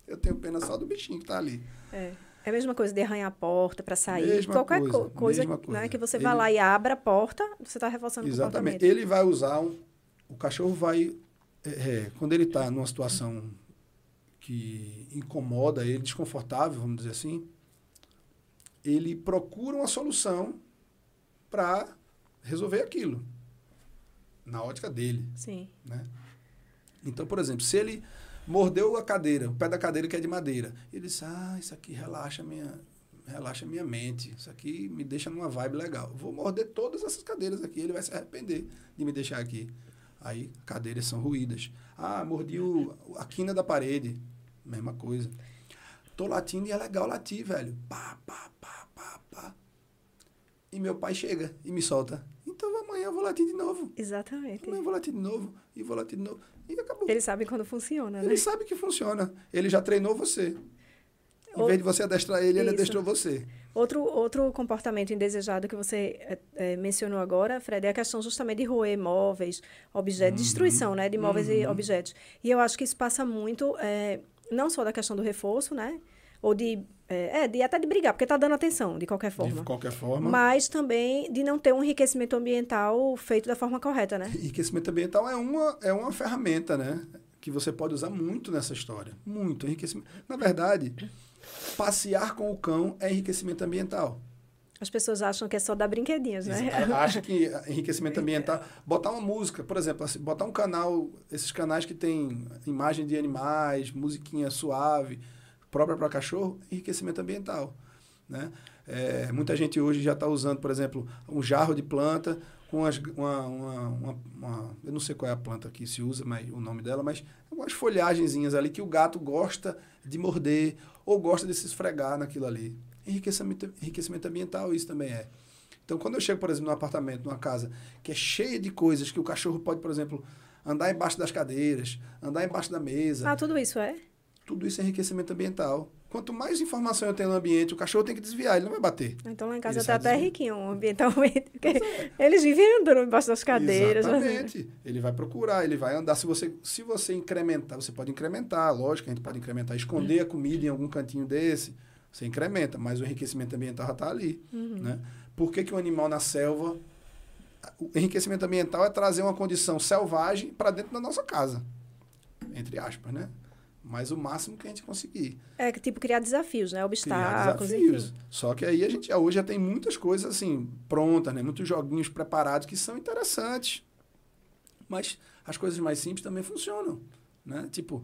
Eu tenho pena só do bichinho que está ali. É. É a mesma coisa de arranhar a porta para sair. Mesma Qualquer coisa, co coisa, né, coisa. Que você Ele... vai lá e abre a porta, você está reforçando Exatamente. Ele vai usar um, o cachorro vai é, é, quando ele está numa situação que incomoda ele, desconfortável, vamos dizer assim, ele procura uma solução para resolver aquilo na ótica dele. Sim. Né? Então, por exemplo, se ele mordeu a cadeira, o pé da cadeira que é de madeira, ele disse, ah, isso aqui relaxa minha, relaxa minha mente. Isso aqui me deixa numa vibe legal. Vou morder todas essas cadeiras aqui, ele vai se arrepender de me deixar aqui. Aí, cadeiras são ruídas. Ah, mordi o, a quina da parede. Mesma coisa. Tô latindo e é legal latir, velho. Pá, pá, pá, pá, pá. E meu pai chega e me solta. Então amanhã eu vou latir de novo. Exatamente. Amanhã eu vou latir de novo. E vou latir de novo. E acabou. Ele sabe quando funciona, né? Ele sabe que funciona. Ele já treinou você. Em O- vez de você adestrar ele, ele Isso. adestrou você. Outro, outro comportamento indesejado que você eh, eh, mencionou agora, Fred, é a questão justamente de roer móveis, objetos, destruição né, de móveis e Uhum. objetos. E eu acho que isso passa muito, eh, não só da questão do reforço, né? Ou de, é, de até de brigar, porque está dando atenção, de qualquer forma. De qualquer forma. Mas também de não ter um enriquecimento ambiental feito da forma correta, né? Enriquecimento ambiental é uma, é uma ferramenta, né? Que você pode usar muito nessa história. Muito. Enriquecimento. Na verdade, passear com o cão é enriquecimento ambiental. As pessoas acham que é só dar brinquedinhos, né? Acha que enriquecimento ambiental. Botar uma música, por exemplo, assim, botar um canal, esses canais que tem imagem de animais, musiquinha suave, própria para cachorro, enriquecimento ambiental. Né? É, muita gente hoje já está usando, por exemplo, um jarro de planta com as, uma, uma, uma, uma- Eu não sei qual é a planta que se usa, mas o nome dela, mas umas folhagenzinhas ali que o gato gosta de morder ou gosta de se esfregar naquilo ali. Enriquecimento, enriquecimento ambiental, isso também é. Então, quando eu chego, por exemplo, num apartamento, numa casa que é cheia de coisas que o cachorro pode, por exemplo, andar embaixo das cadeiras, andar embaixo da mesa, Ah, tudo isso é? Tudo isso é enriquecimento ambiental. Quanto mais informação eu tenho no ambiente, o cachorro tem que desviar, ele não vai bater. Então lá em casa Ele tá sai até desviando. riquinho ambientalmente. Porque eles vivem andando embaixo das cadeiras. assim. Exatamente. Ele vai procurar, ele vai andar. Se você, se você incrementar, você pode incrementar, lógico, a gente pode incrementar, esconder a comida em algum cantinho desse, você incrementa, mas o enriquecimento ambiental já está ali. Uhum. Né? Por que, que um animal na selva. O enriquecimento ambiental é trazer uma condição selvagem para dentro da nossa casa. Entre aspas, né? Mas o máximo que a gente conseguir. É tipo criar desafios, né? criar Obstáculos, desafios. enfim. Só que aí a gente hoje já tem muitas coisas assim prontas, né? Muitos joguinhos preparados que são interessantes. Mas as coisas mais simples também funcionam, né? Tipo,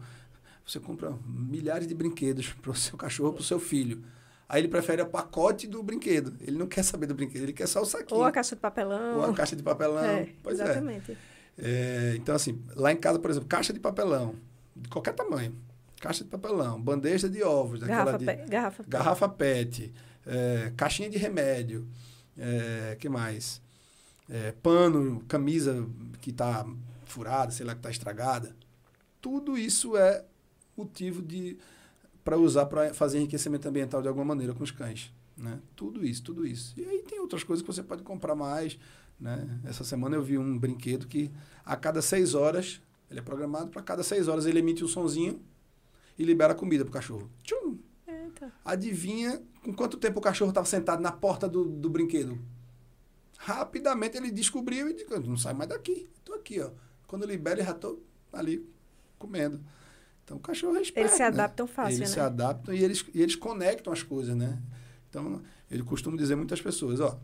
você compra milhares de brinquedos para o seu cachorro, para o seu filho. Aí ele prefere o pacote do brinquedo. Ele não quer saber do brinquedo, ele quer só o saquinho. Ou a caixa de papelão. Ou a caixa de papelão. É, pois é. exatamente. É, então, assim, lá em casa, por exemplo, caixa de papelão, de qualquer tamanho. Caixa de papelão, bandeja de ovos, Garrafa, de, pe- garrafa, pet. garrafa PET, é, caixinha de remédio, é, que mais? É, pano, camisa que está furada, sei lá, que está estragada. Tudo isso é motivo de para usar para fazer enriquecimento ambiental de alguma maneira com os cães. Né? Tudo isso, tudo isso. E aí tem outras coisas que você pode comprar mais. Né? Essa semana eu vi um brinquedo que a cada seis horas, ele é programado para cada seis horas ele emite um sonzinho e libera comida pro cachorro. Tchum! Eita. Adivinha com quanto tempo o cachorro estava sentado na porta do, do brinquedo? Rapidamente ele descobriu e disse, não sai mais daqui. Estou aqui, ó. Quando libera, eu já estou ali comendo. Então o cachorro esperto, Eles se né? adaptam fácil, Eles né? se adaptam e eles, e eles conectam as coisas, né? Então, eu costumo dizer muitas pessoas, ó.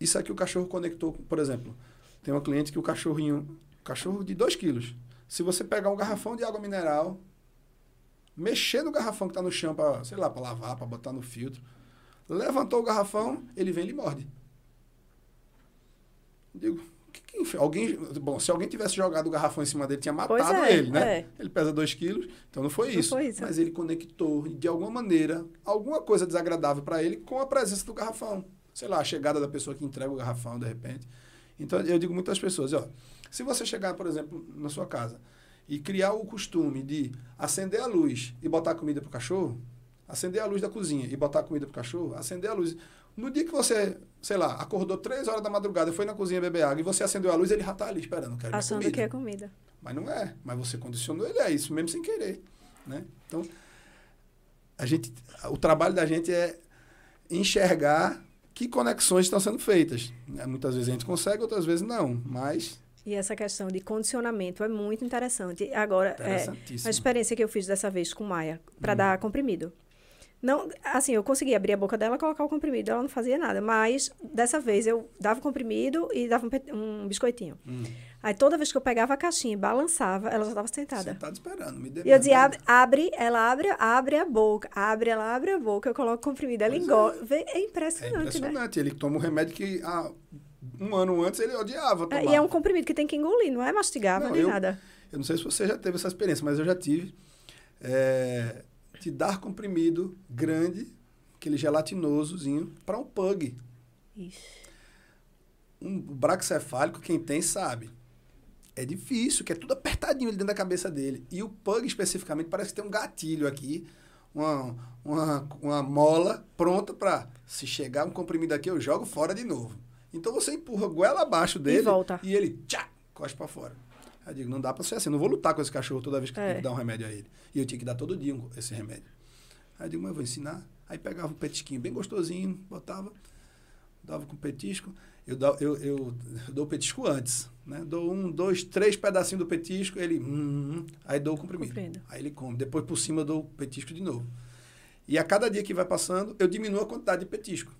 Isso aqui o cachorro conectou, por exemplo, tem uma cliente que o cachorrinho, cachorro de 2 quilos, se você pegar um garrafão de água mineral, mexer no garrafão que está no chão para, sei lá, para lavar, para botar no filtro, levantou o garrafão, ele vem e lhe morde. Digo, que, que alguém, bom, se alguém tivesse jogado o garrafão em cima dele, tinha matado é, ele, né? é. Ele pesa 2 quilos, então não foi Não isso. foi isso. Mas ele conectou, de alguma maneira, alguma coisa desagradável para ele com a presença do garrafão. Sei lá, a chegada da pessoa que entrega o garrafão, de repente. Então, eu digo muitas pessoas, ó, se você chegar, por exemplo, na sua casa e criar o costume de acender a luz e botar comida pro cachorro, acender a luz da cozinha e botar comida pro cachorro, acender a luz. No dia que você, sei lá, acordou três horas da madrugada, foi na cozinha beber água e você acendeu a luz, ele já tá ali esperando, quero Achando comida. que é comida. Mas não é. Mas você condicionou ele a isso, mesmo sem querer. Né? Então, a gente, o trabalho da gente é enxergar que conexões estão sendo feitas. Muitas vezes a gente consegue, outras vezes não. Mas E essa questão de condicionamento é muito interessante. Agora, é, a experiência que eu fiz dessa vez com Maia, para dar comprimido. Não, assim, eu conseguia abrir a boca dela colocar o comprimido, ela não fazia nada. Mas, dessa vez, eu dava o comprimido e dava um, um biscoitinho. Hum. Aí, toda vez que eu pegava a caixinha e balançava, ela já estava sentada. Sentado esperando. Me dê E eu dizia, abre, abre, ela abre, abre a boca, abre, ela abre a boca, eu coloco o comprimido, ela é. engole. É É impressionante, né? impressionante. Ele toma um remédio que ah, um ano antes ele odiava tomar. É, e é um comprimido que tem que engolir, não é mastigável Não, nem eu- nada. Eu não sei se você já teve essa experiência, mas eu já tive. É, de dar comprimido grande, aquele gelatinosozinho, para um pug. Ixi. Um braxcefálico, quem tem sabe. É difícil, que é tudo apertadinho ali dentro da cabeça dele. E o pug, especificamente, parece que tem um gatilho aqui, uma, uma, uma mola pronta para, se chegar um comprimido aqui, eu jogo fora de novo. Então você empurra a goela abaixo dele volta. e ele tchá, cospe para fora. Aí eu digo, não dá para ser assim, eu não vou lutar com esse cachorro toda vez que eu É. tenho que dar um remédio a ele. E eu tinha que dar todo dia um- esse remédio. Aí eu digo, mas eu vou ensinar. Aí pegava um petisquinho bem gostosinho, botava, dava com petisco. Eu, dou- eu, eu, eu dou o petisco antes, né? Dou um, dois, três pedacinhos do petisco, ele... Hum, aí dou o comprimido. Comprimido. Aí ele come. Depois, por cima, eu dou o petisco de novo. E a cada dia que vai passando, eu diminuo a quantidade de petisco.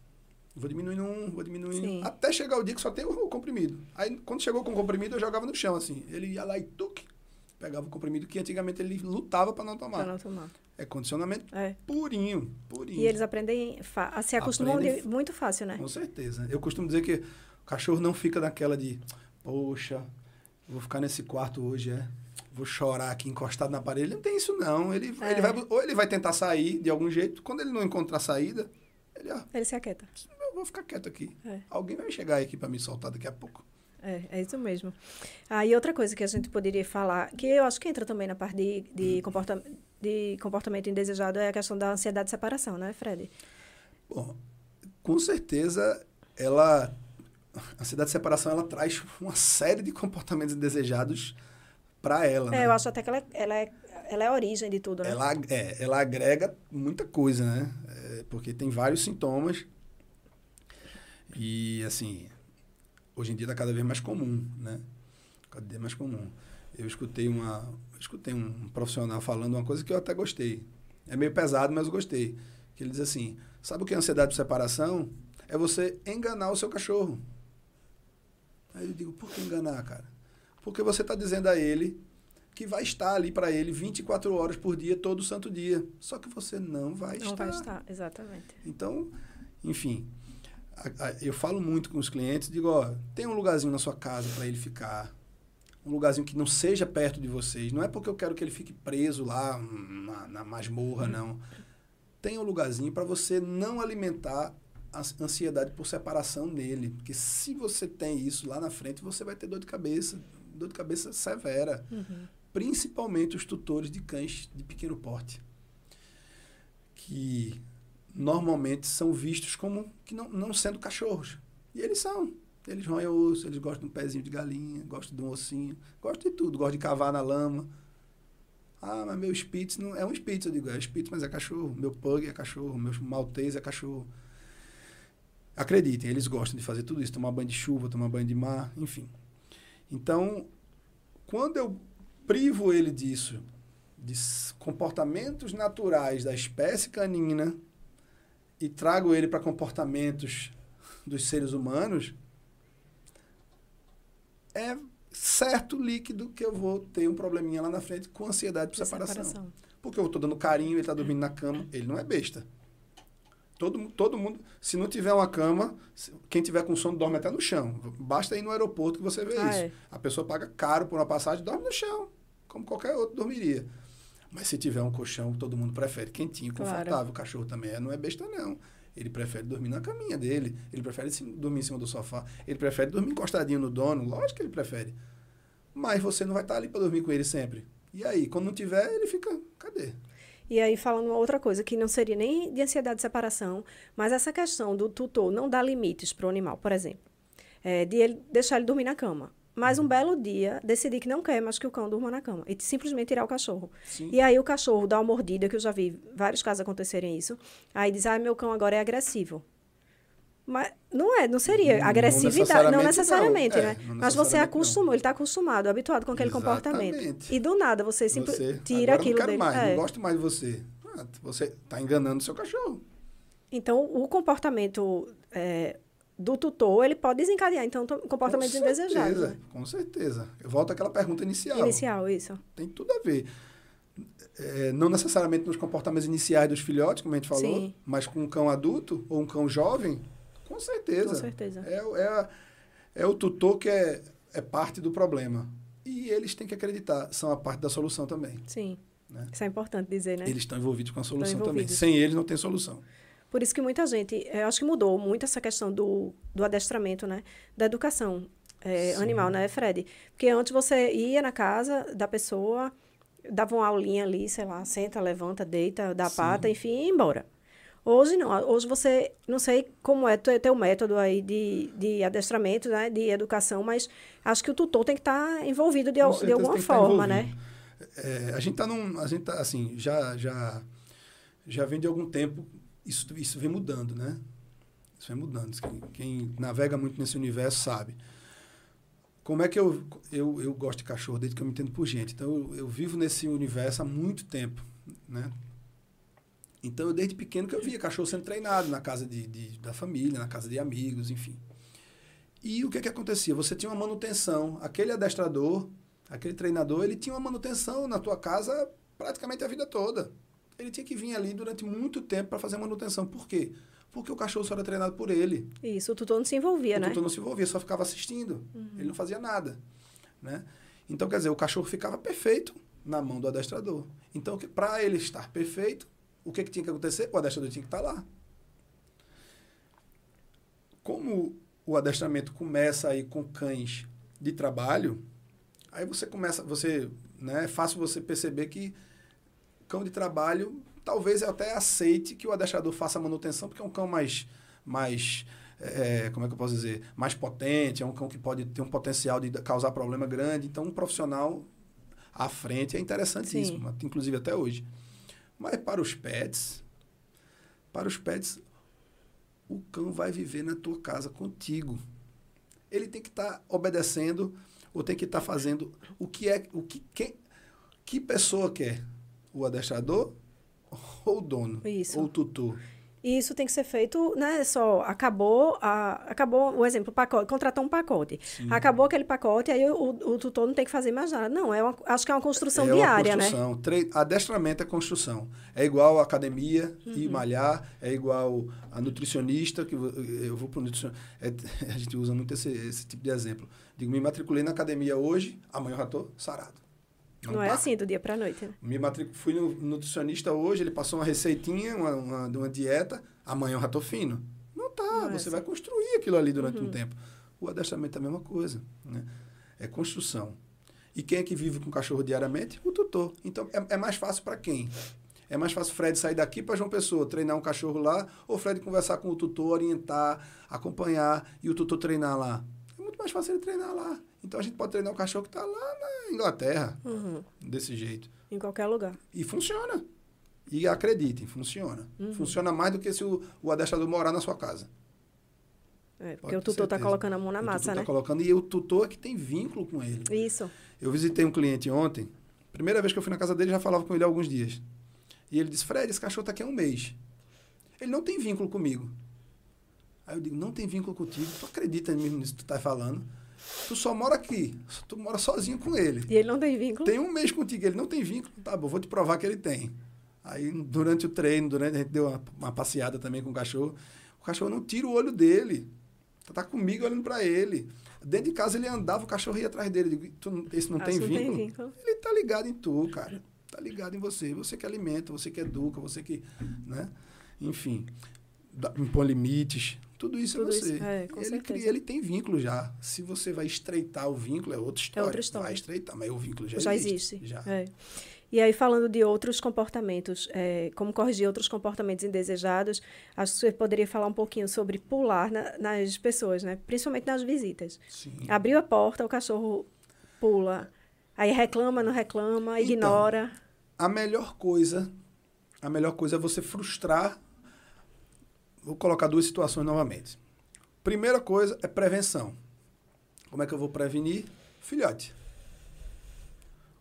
Vou diminuindo um, vou diminuindo, Sim. até chegar o dia que só tem o, comprimido. Aí, quando chegou com o comprimido, eu jogava no chão, assim. Ele ia lá e tuque, pegava o comprimido, que antigamente ele lutava para não tomar. Pra não tomar. É condicionamento É. purinho, purinho. E eles aprendem, se acostumam Aprendem de- muito fácil, né? Com certeza. Eu costumo dizer que o cachorro não fica naquela de, poxa, vou ficar nesse quarto hoje, é. Vou chorar aqui encostado na parede. Ele não tem isso, não. Ele, É. ele vai, ou ele vai tentar sair de algum jeito. Quando ele não encontrar saída, ele, ah, Ele se aquieta. Vou ficar quieto aqui. É. Alguém vai chegar aqui para me soltar daqui a pouco. É, é isso mesmo. Ah, e outra coisa que a gente poderia falar, que eu acho que entra também na parte de, de, comporta de comportamento indesejado, é a questão da ansiedade de separação, né, Fred? Bom, com certeza ela a ansiedade de separação ela traz uma série de comportamentos indesejados para ela, né? É, eu acho até que ela é, ela é, ela é a origem de tudo, né? ela, é, ela agrega muita coisa, né? É, porque tem vários sintomas. E, assim, hoje em dia está cada vez mais comum, né? Cada vez mais comum. Eu escutei, uma, escutei um profissional falando uma coisa que eu até gostei. É meio pesado, mas eu gostei. Que ele diz assim, sabe o que é ansiedade de separação? É você enganar o seu cachorro. Aí eu digo, por que enganar, cara? Porque você está dizendo a ele que vai estar ali para ele 24 horas por dia, todo santo dia. Só que você não vai Não estar. vai estar, exatamente. Então, enfim, eu falo muito com os clientes, digo, ó, tem um lugarzinho na sua casa para ele ficar. Um lugarzinho que não seja perto de vocês. Não é porque eu quero que ele fique preso lá na, na masmorra, não. Tem um lugarzinho para você não alimentar a ans- ansiedade por separação nele. Porque se você tem isso lá na frente, você vai ter dor de cabeça. Dor de cabeça severa Uhum. principalmente os tutores de cães de pequeno porte, que normalmente são vistos como que não, não sendo cachorros. E eles são. Eles roem osso, eles gostam de um pezinho de galinha, gostam de um ossinho, gostam de tudo, gostam de cavar na lama. Ah, mas meu Spitz não é um Spitz, eu digo, é Spitz, mas é cachorro. Meu Pug é cachorro, meu Maltese é cachorro. Acreditem, eles gostam de fazer tudo isso, tomar banho de chuva, tomar banho de mar, enfim. Então, quando eu privo ele disso, de comportamentos naturais da espécie canina, e trago ele para comportamentos dos seres humanos, é certo líquido que eu vou ter um probleminha lá na frente com ansiedade por De separação. separação. Porque eu estou dando carinho, ele está dormindo na cama, ele não é besta. Todo, todo mundo, se não tiver uma cama, quem tiver com sono dorme até no chão. Basta ir no aeroporto que você vê Ah, isso. é. A pessoa paga caro por uma passagem, dorme no chão, como qualquer outro dormiria. Mas se tiver um colchão, todo mundo prefere quentinho, Claro. confortável. O cachorro também é, não é besta, não. Ele prefere dormir na caminha dele, ele prefere dormir em cima do sofá, ele prefere dormir encostadinho no dono, lógico que ele prefere. Mas você não vai estar ali para dormir com ele sempre. E aí, quando não tiver, ele fica, cadê? E aí, falando uma outra coisa, que não seria nem de ansiedade de separação, mas essa questão do tutor não dar limites para o animal, por exemplo. É, de ele deixar ele dormir na cama. Mas um belo dia, decidir que não quer mais que o cão durma na cama. E simplesmente tirar o cachorro. Sim. E aí o cachorro dá uma mordida, que eu já vi vários casos acontecerem isso. Aí diz, ah, meu cão agora é agressivo. Mas não é, não seria Não agressividade, não necessariamente necessariamente, não. né? É, não Mas você necessariamente acostumou, ele está acostumado, habituado com aquele comportamento. Exatamente. E do nada você simplesmente Você, tira aquilo não quero dele. mais, É. não gosto mais de você. Ah. Você está enganando o seu cachorro. Então, o comportamento é, do tutor, ele pode desencadear, então, comportamentos com certeza, indesejados. Né? Com certeza. Eu volto àquela pergunta inicial. Inicial, isso. Tem tudo a ver. É, não necessariamente nos comportamentos iniciais dos filhotes, como a gente falou, Sim. mas com um cão adulto ou um cão jovem, com certeza. Com certeza. É, é, é o tutor que é, é parte do problema. E eles têm que acreditar, são a parte da solução também. Sim. Né? Isso é importante dizer, né? Eles estão envolvidos com a solução também. Sem eles não tem solução. Por isso que muita gente, eu acho que mudou muito essa questão do, do adestramento, né? Da educação é, animal, né, Fred? Porque antes você ia na casa da pessoa, dava uma aulinha ali, sei lá, senta, levanta, deita, dá Sim. pata, enfim, e ia embora. Hoje não, hoje você, não sei como é o teu método aí de, de adestramento, né, de educação, mas acho que o tutor tem que estar tá envolvido de, de alguma tá forma, né? É, a gente tá num, a gente tá, assim, já, já, já vem de algum tempo isso, isso vem mudando, né? Isso vem mudando. Quem, quem navega muito nesse universo sabe. Como é que eu, eu, eu gosto de cachorro desde que eu me entendo por gente? Então, eu, eu vivo nesse universo há muito tempo, né? Então, eu, desde pequeno que eu via cachorro sendo treinado na casa de, de, da família, na casa de amigos, enfim. E o que que acontecia? Você tinha uma manutenção. Aquele adestrador, aquele treinador, ele tinha uma manutenção na tua casa praticamente a vida toda ele tinha que vir ali durante muito tempo para fazer manutenção. Por quê? Porque o cachorro só era treinado por ele. Isso, o tutor não se envolvia, o né? O tutor não se envolvia, só ficava assistindo. Uhum. Ele não fazia nada, né? Então, quer dizer, o cachorro ficava perfeito na mão do adestrador. Então, para ele estar perfeito, o que, que tinha que acontecer? O adestrador tinha que estar tá lá. Como o adestramento começa aí com cães de trabalho, aí você começa, você, né, é fácil você perceber que cão de trabalho, talvez eu até aceite que o adestrador faça manutenção, porque é um cão mais, mais é, como é que eu posso dizer, mais potente, é um cão que pode ter um potencial de causar problema grande. Então, um profissional à frente é interessantíssimo, Sim. inclusive até hoje. Mas para os pets, para os pets, o cão vai viver na tua casa contigo. Ele tem que estar tá obedecendo ou tem que estar tá fazendo o que é o que quem, que pessoa quer o adestrador ou o dono, Isso. ou o tutor. E isso tem que ser feito, né? Só acabou, a, acabou o exemplo, pacote, contratou um pacote. Sim. Acabou aquele pacote, aí o, o, tutor não tem que fazer mais nada. Não, é uma, acho que é uma construção é diária, uma né? construção. né? Tre adestramento é construção. É igual a academia uhum. e malhar, é igual a nutricionista, que eu vou para o nutricionista. É, a gente usa muito esse, esse tipo de exemplo. Digo, me matriculei na academia hoje, amanhã eu já estou sarado. Não, não é assim do dia para noite. Né? Me matric... Fui no nutricionista hoje, ele passou uma receitinha, uma, uma, uma dieta, amanhã eu já tô fino. Não tá, não é você assim. vai construir aquilo ali durante uhum. um tempo. O adestramento é a mesma coisa, né? É construção. E quem é que vive com o cachorro diariamente? O tutor. Então, é, é mais fácil para quem? É mais fácil o Fred sair daqui para João Pessoa, treinar um cachorro lá, ou o Fred conversar com o tutor, orientar, acompanhar e o tutor treinar lá. É muito mais fácil ele treinar lá. Então a gente pode treinar um cachorro que está lá na Inglaterra, uhum. desse jeito. Em qualquer lugar. E funciona. E acreditem, funciona. Uhum. Funciona mais do que se o, o adestrador morar na sua casa. É, porque Pode o tutor está colocando a mão na massa, o tutor tá né? Tá colocando, e o tutor é que tem vínculo com ele. Isso. Eu visitei um cliente ontem. Primeira vez que eu fui na casa dele, já falava com ele há alguns dias. E ele disse: Fred, esse cachorro está aqui há um mês. Ele não tem vínculo comigo. Aí eu digo: Não tem vínculo contigo? Tu acredita mesmo nisso que tu está falando? Tu só mora aqui. Tu mora sozinho com ele. E ele não tem vínculo? Tem um mês contigo, ele não tem vínculo. Tá bom, vou te provar que ele tem. Aí, durante o treino, durante a gente deu uma, uma passeada também com o cachorro. O cachorro não tira o olho dele. Tá comigo olhando para ele. Dentro de casa ele andava, o cachorro ia atrás dele. Digo, tu, esse não, tem, não vínculo? tem vínculo? Ele tá ligado em tu, cara. Tá ligado em você. Você que alimenta, você que educa, você que. Né? Enfim, impõe limites. Tudo isso é Tudo é você. Isso, é, ele, cria, ele tem vínculo já. Se você vai estreitar o vínculo, é outra história. É outra história. Vai estreitar, mas o vínculo já, já existe. existe. Já. É. E aí, falando de outros comportamentos, é, como corrigir outros comportamentos indesejados, acho que você poderia falar um pouquinho sobre pular na, nas pessoas, né? principalmente nas visitas. Sim. Abriu a porta, o cachorro pula. Aí reclama, não reclama, então, ignora. A melhor coisa, a melhor coisa é você frustrar vou colocar duas situações novamente. Primeira coisa é prevenção. Como é que eu vou prevenir? Filhote.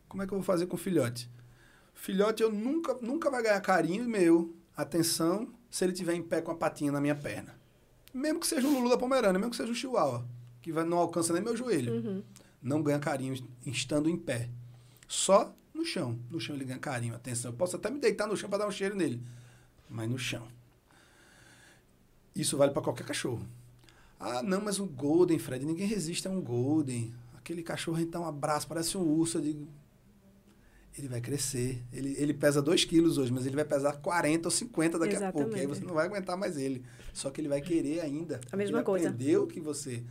Como é que eu vou fazer com filhote? Filhote, eu nunca, nunca vai ganhar carinho meu, atenção, se ele tiver em pé com a patinha na minha perna. Mesmo que seja um Lulu da Pomerânia, mesmo que seja um Chihuahua, que vai, não alcança nem meu joelho. Uhum. Não ganha carinho estando em pé. Só no chão. No chão ele ganha carinho, atenção. Eu posso até me deitar no chão para dar um cheiro nele, mas no chão. Isso vale para qualquer cachorro. Ah, não, mas um Golden, Fred, ninguém resiste a um Golden. Aquele cachorro, então, um abraço, parece um urso. Eu digo, ele vai crescer. Ele, ele pesa 2 quilos hoje, mas ele vai pesar 40 ou 50 daqui Exatamente. a pouco. E aí você não vai aguentar mais ele. Só que ele vai querer ainda. A mesma ele coisa. aprendeu que você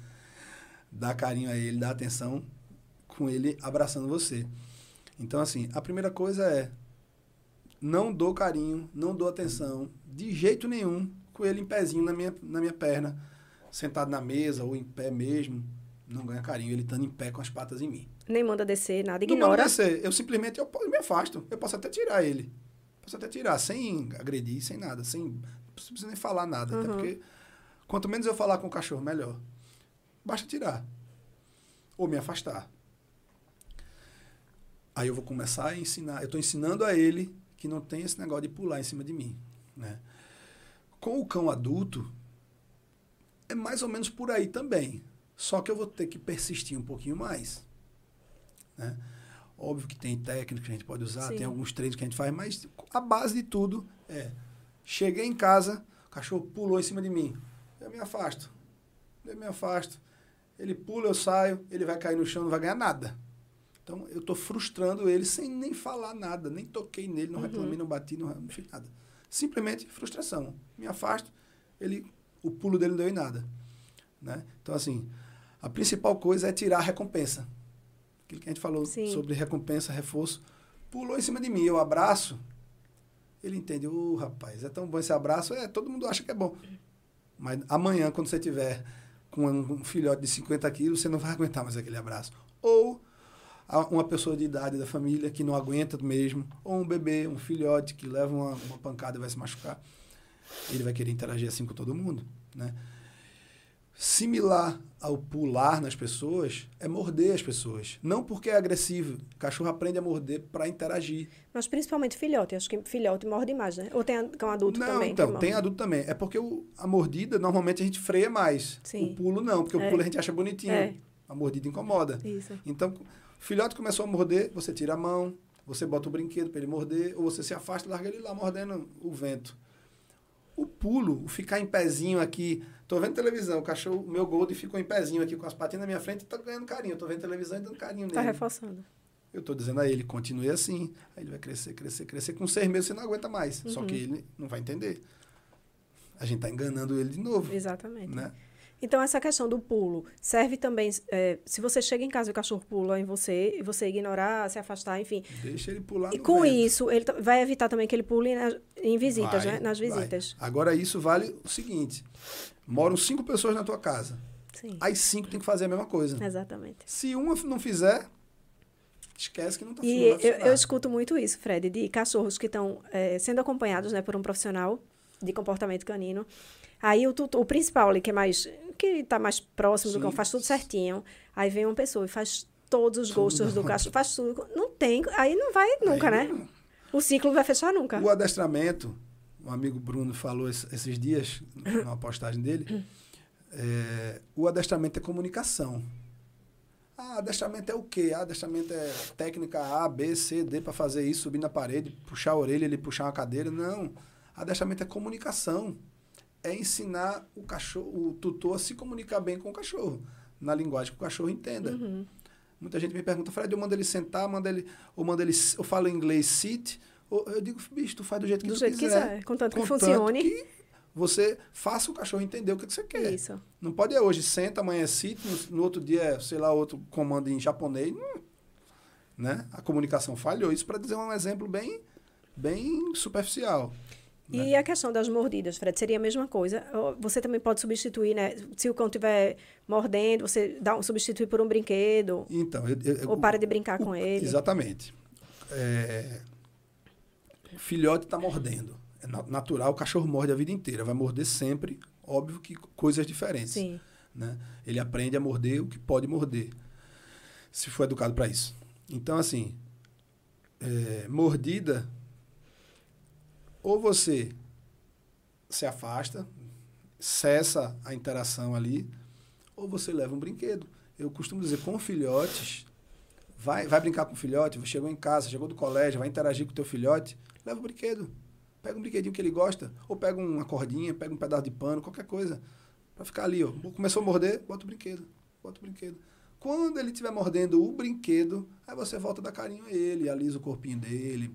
dá carinho a ele, dá atenção com ele abraçando você. Então, assim, a primeira coisa é não dou carinho, não dou atenção, de jeito nenhum, com ele em pezinho na minha, na minha perna, sentado na mesa ou em pé mesmo. Não ganha carinho, ele estando em pé com as patas em mim. Nem manda descer, nada, Não ignora. manda descer. Eu simplesmente eu, me afasto. Eu posso até tirar ele. Posso até tirar, sem agredir, sem nada. Sem, não precisa nem falar nada. Até Uhum. porque quanto menos eu falar com o cachorro, melhor. Basta tirar. Ou me afastar. Aí eu vou começar a ensinar. Eu estou ensinando a ele que não tem esse negócio de pular em cima de mim. Né? Com o cão adulto, é mais ou menos por aí também. Só que eu vou ter que persistir um pouquinho mais. Né? Óbvio que tem técnica que a gente pode usar, Sim. tem alguns treinos que a gente faz, mas a base de tudo é: cheguei em casa, o cachorro pulou em cima de mim, eu me afasto. Eu me afasto. Ele pula, eu saio, ele vai cair no chão, não vai ganhar nada. Então eu estou frustrando ele sem nem falar nada, nem toquei nele, não reclamei, não bati, não, não fiz nada. Simplesmente frustração. Me afasto, ele, o pulo dele não deu em nada. Né? Então, assim, a principal coisa é tirar a recompensa. Aquilo que a gente falou Sim. sobre recompensa, reforço. Pulou em cima de mim, eu abraço. Ele entende, ô rapaz, é tão bom esse abraço. É, todo mundo acha que é bom. Mas amanhã, quando você tiver com um, filhote de 50 quilos, você não vai aguentar mais aquele abraço. Ou uma pessoa de idade da família que não aguenta mesmo, ou um bebê, um filhote que leva uma, uma pancada e vai se machucar. Ele vai querer interagir assim com todo mundo, né? Similar ao pular nas pessoas é morder as pessoas. Não porque é agressivo. O cachorro aprende a morder para interagir. Mas principalmente filhote. Acho que filhote morde mais, né? Ou tem cão adulto não, também? que então, tem adulto também. É porque o- a mordida, normalmente a gente freia mais. Sim. O pulo não, porque É. o pulo a gente acha bonitinho. É. A mordida incomoda. Isso. Então, filhote começou a morder, você tira a mão, você bota o brinquedo para ele morder, ou você se afasta e larga ele lá mordendo o vento. O pulo, o ficar em pezinho aqui, tô vendo televisão, o cachorro, o meu Gold ficou em pezinho aqui com as patinhas na minha frente e tá ganhando carinho. Eu tô vendo televisão e dando carinho Tá nele. reforçando. Eu tô dizendo a ele, continue assim. Aí ele vai crescer, crescer, crescer. Com seis meses você não aguenta mais. Só Uhum. que ele não vai entender. A gente tá enganando ele de novo. Exatamente. Né? Então, essa questão do pulo serve também. é, se você chega em casa e o cachorro pula em você, e você ignorar, se afastar, enfim. Deixa ele pular E com vento. isso, ele vai evitar também que ele pule nas- em visitas, Vai, né? Nas vai. visitas. Agora, isso vale o seguinte: moram cinco pessoas na tua casa. Sim. As cinco tem que fazer a mesma coisa. Exatamente. Se uma não fizer, esquece que não tá E vai eu, eu escuto muito isso, Fred, de cachorros que estão eh, sendo acompanhados né, por um profissional de comportamento canino. Aí o, tutor- o principal ali, que é mais. Que está mais próximo do Sim. cão, faz tudo certinho. Aí vem uma pessoa e faz todos os Tudo. gostos do cachorro, faz tudo. Não tem. Aí não vai nunca, Aí, né? O ciclo não vai fechar nunca. O adestramento, um amigo Bruno falou es- esses dias, numa postagem dele, é, o adestramento é comunicação. Ah, adestramento é o quê? Ah, adestramento é técnica A, B, C, D para fazer isso, subir na parede, puxar a orelha, ele puxar uma cadeira. Não. Adestramento é comunicação. É ensinar o cachorro, o tutor a se comunicar bem com o cachorro, na linguagem que o cachorro entenda. Uhum. Muita gente me pergunta, Fred, eu mando ele sentar, mando ele, ou mando ele, eu falo em inglês sit, ou eu digo, bicho, tu faz do jeito que Do tu jeito que quiser. quiser, contanto que Contanto funcione. que você faça o cachorro entender o que, que você quer. Isso. Não pode é hoje senta, amanhã é sit, no, no outro dia é, sei lá, outro comando em japonês. Hum, né? A comunicação falhou. Isso para dizer um exemplo bem, bem superficial. E a questão das mordidas, Fred, seria a mesma coisa. Você também pode substituir, né? Se o cão estiver mordendo, você dá um, substitui por um brinquedo. Então, eu, eu- Ou para de brincar o- com ele. Exatamente. É, o filhote está mordendo. É na- natural, o cachorro morde a vida inteira. Vai morder sempre, óbvio que coisas diferentes. Sim. né? Ele aprende a morder o que pode morder, se for educado para isso. Então, assim, é, mordida, ou você se afasta, cessa a interação ali, ou você leva um brinquedo. Eu costumo dizer, com filhotes, vai, vai brincar com o filhote, chegou em casa, chegou do colégio, vai interagir com o teu filhote, leva um brinquedo. Pega um brinquedinho que ele gosta, ou pega uma cordinha, pega um pedaço de pano, qualquer coisa, para ficar ali. Ó. Começou a morder, bota o brinquedo, bota o brinquedo. Quando ele estiver mordendo o brinquedo, aí você volta da carinho a ele, alisa o corpinho dele,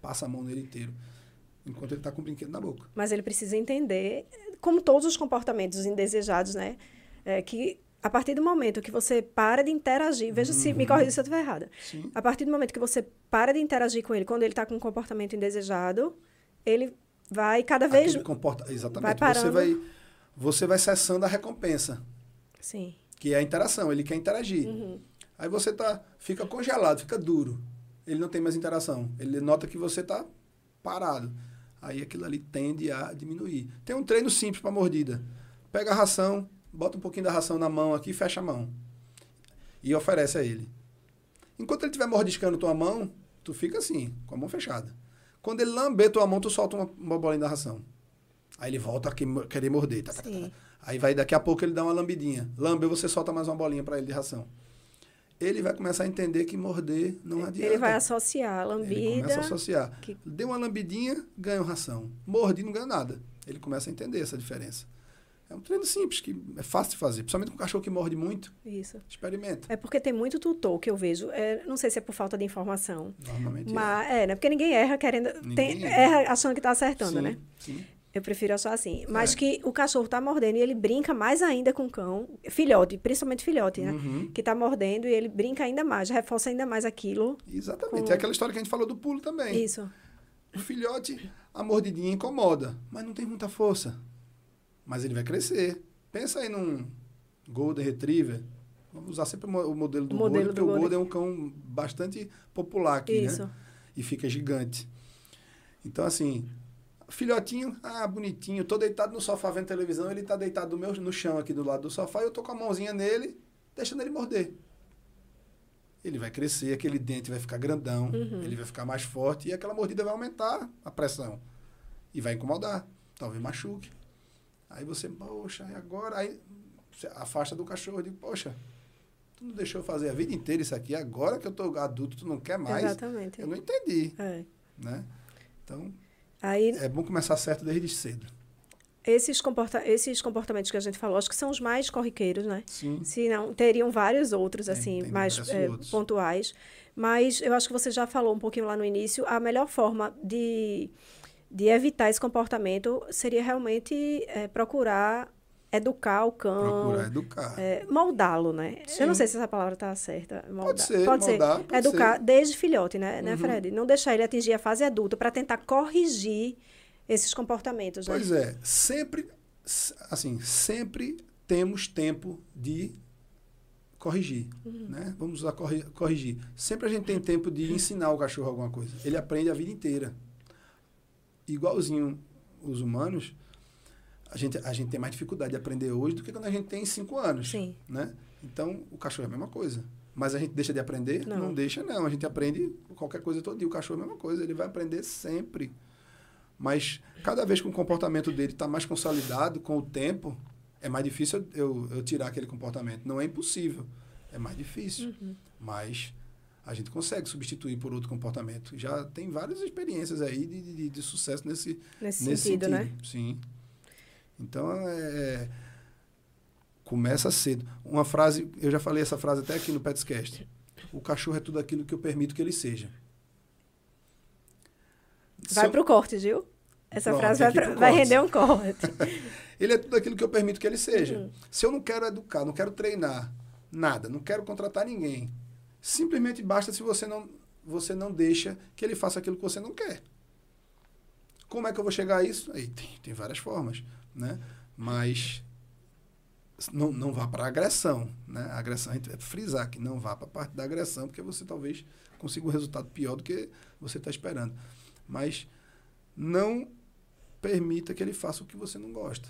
passa a mão nele inteiro, enquanto ele está com o brinquedo na boca. Mas ele precisa entender, como todos os comportamentos indesejados, né? É, que a partir do momento que você para de interagir, veja uhum. se me corrija se eu estiver errada. Sim. A partir do momento que você para de interagir com ele, quando ele está com um comportamento indesejado, ele vai cada vez Aquele comporta exatamente. Vai você vai você vai cessando a recompensa. Sim. Que é a interação, ele quer interagir. Uhum. Aí você tá fica congelado, fica duro. Ele não tem mais interação. Ele nota que você tá parado. Aí aquilo ali tende a diminuir. Tem um treino simples para mordida. Pega a ração, bota um pouquinho da ração na mão aqui, fecha a mão. E oferece a ele. Enquanto ele estiver mordiscando tua mão, tu fica assim, com a mão fechada. Quando ele lamber tua mão, tu solta uma, uma bolinha da ração. Aí ele volta a querer morder. Tá, tá, tá, tá, Aí vai, daqui a pouco ele dá uma lambidinha. Lambeu, você solta mais uma bolinha para ele de ração. Ele vai começar a entender que morder não adianta. Ele vai associar a lambida. Ele começa a associar. Que... Deu uma lambidinha, ganha ração. Mordi, não ganha nada. Ele começa a entender essa diferença. É um treino simples, que é fácil de fazer. Principalmente com um cachorro que morde muito. Isso. Experimenta. É porque tem muito tutor que eu vejo. É, não sei se é por falta de informação. Normalmente mas, é. é né? Porque ninguém erra querendo... Ninguém tem, erra. erra achando que está acertando, sim, né? Sim. Eu prefiro achar assim. Mas é. que o cachorro está mordendo e ele brinca mais ainda com o cão. Filhote, principalmente filhote, né? Uhum. Que está mordendo e ele brinca ainda mais, reforça ainda mais aquilo. Exatamente. Com... É aquela história que a gente falou do pulo também. Isso. O filhote, a mordidinha incomoda, mas não tem muita força. Mas ele vai crescer. Pensa aí num Golden Retriever. Vamos usar sempre o modelo do o modelo Golden, porque o Golden. Golden é um cão bastante popular aqui, né? Isso. né? E fica gigante. Então, assim, filhotinho, ah, bonitinho, tô deitado no sofá vendo televisão, ele tá deitado no, meu, no chão aqui do lado do sofá, e eu tô com a mãozinha nele, deixando ele morder. Ele vai crescer, aquele dente vai ficar grandão, uhum. ele vai ficar mais forte, e aquela mordida vai aumentar a pressão. E vai incomodar, talvez machuque. Aí você, poxa, e agora? Aí você afasta do cachorro e diz, poxa, tu não deixou fazer a vida inteira isso aqui, agora que eu tô adulto, tu não quer mais. Exatamente. Eu não entendi. É. Né? Então, Aí, é bom começar certo desde cedo. Esses, comporta esses comportamentos que a gente falou, acho que são os mais corriqueiros, né? Sim. Se não, teriam vários outros, tem, assim, tem mais é, outros. pontuais. Mas eu acho que você já falou um pouquinho lá no início, a melhor forma de de evitar esse comportamento seria realmente é, procurar educar o cão. Procurar educar. É, moldá-lo, né? Sim. Eu não sei se essa palavra está certa. Moldar. Pode ser, pode moldar, ser. Pode educar ser. desde filhote, né, né uhum. né, Fred? Não deixar ele atingir a fase adulta para tentar corrigir esses comportamentos. Né? Pois é. Sempre, assim, sempre temos tempo de corrigir, uhum. né? Vamos usar corrigir. Sempre a gente tem tempo de ensinar o cachorro alguma coisa. Ele aprende a vida inteira igualzinho os humanos, a gente, a gente tem mais dificuldade de aprender hoje do que quando a gente tem cinco anos. Sim. Né? Então, o cachorro é a mesma coisa. Mas a gente deixa de aprender? Não. não deixa, não. A gente aprende qualquer coisa todo dia. O cachorro é a mesma coisa, ele vai aprender sempre. Mas cada vez que o comportamento dele está mais consolidado com o tempo, é mais difícil eu, eu tirar aquele comportamento. Não é impossível, é mais difícil. Uhum. Mas a gente consegue substituir por outro comportamento. Já tem várias experiências aí de, de, de sucesso nesse, nesse, nesse sentido, né? sentido, né? Sim. Então, é, começa cedo. Uma frase, eu já falei essa frase até aqui no Petscast. O cachorro é tudo aquilo que eu permito que ele seja. Vai para o corte, viu? Essa Pronto, frase vai, pra, vai render um corte. ele é tudo aquilo que eu permito que ele seja. Uhum. Se eu não quero educar, não quero treinar, nada, não quero contratar ninguém, Simplesmente basta se você não, você não deixa que ele faça aquilo que você não quer. Como é que eu vou chegar a isso? Aí tem, tem várias formas, né? Mas não, não vá para agressão, né? A agressão, a gente vai frisar que não vá para a parte da agressão, porque você talvez consiga um resultado pior do que você está esperando. Mas não permita que ele faça o que você não gosta.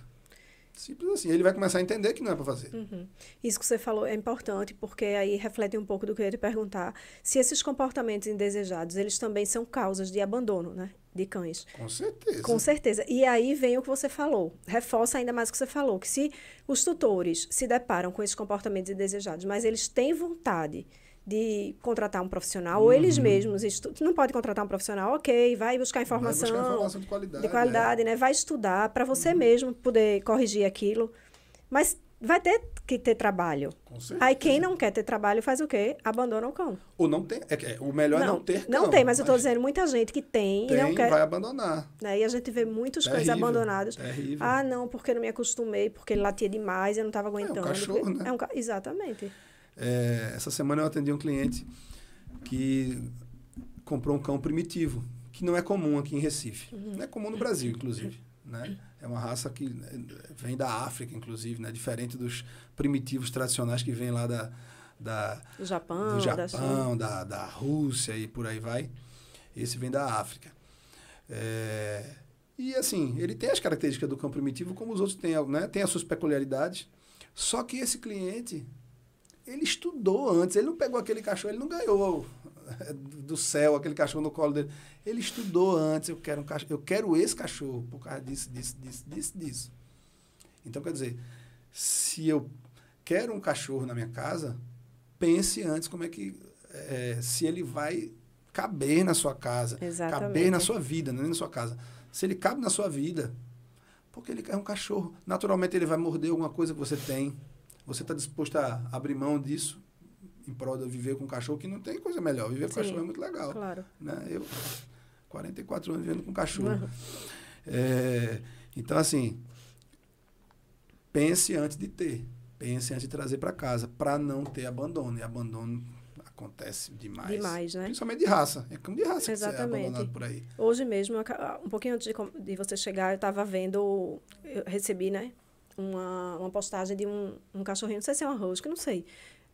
Simples assim. Ele vai começar a entender que não é para fazer. Uhum. Isso que você falou é importante, porque aí reflete um pouco do que eu ia te perguntar. Se esses comportamentos indesejados, eles também são causas de abandono, né? De cães. Com certeza. Com certeza. E aí vem o que você falou. Reforça ainda mais o que você falou, que se os tutores se deparam com esses comportamentos indesejados, mas eles têm vontade de contratar um profissional, uhum. ou eles uhum. mesmos, estu... não pode contratar um profissional, ok, vai buscar informação, vai buscar informação de qualidade, de qualidade é. né? vai estudar para você uhum. mesmo poder corrigir aquilo, mas vai ter que ter trabalho. Aí quem não quer ter trabalho faz o quê? Abandona o cão. Ou não tem, é, é o melhor não, é não ter cão. Não tem, mas eu estou dizendo muita gente que tem, tem, e não quer. vai abandonar. Né? E a gente vê muitos cães abandonados. Terrível. Ah, não, porque eu não me acostumei, porque ele latia demais, eu não estava aguentando. É um cachorro, né? É um, exatamente. É, essa semana eu atendi um cliente que comprou um cão primitivo, que não é comum aqui em Recife. Uhum. Não é comum no Brasil, inclusive. Né? É uma raça que vem da África, inclusive, né? diferente dos primitivos tradicionais que vêm lá da, da, do Japão, do Japão da, da, Rússia e por aí vai. Esse vem da África. É, e assim, ele tem as características do cão primitivo, como os outros têm, né? tem as suas peculiaridades. Só que esse cliente ele estudou antes, ele não pegou aquele cachorro, ele não ganhou do céu aquele cachorro no colo dele. Ele estudou antes, eu quero um cachorro, eu quero esse cachorro por causa disso, disso, disso, disso, disso. Então, quer dizer, se eu quero um cachorro na minha casa, pense antes como é que é, se ele vai caber na sua casa, Exatamente. caber na sua vida, não é na sua casa. Se ele cabe na sua vida, porque ele quer um cachorro, naturalmente ele vai morder alguma coisa que você tem você está disposto a abrir mão disso em prol de viver com um cachorro que não tem coisa melhor. Viver com Sim, cachorro é muito legal. Claro. Né? Eu, 44 anos vivendo com cachorro. Uhum. É, então, assim, pense antes de ter. Pense antes de trazer para casa, para não ter abandono. E abandono acontece demais. Demais, né? Principalmente de raça. É como de raça Exatamente. que você é abandonado por aí. Hoje mesmo, um pouquinho antes de, de você chegar, eu estava vendo, eu recebi, né? Uma, uma postagem de um, um cachorrinho, não sei se é uma rosca, não sei.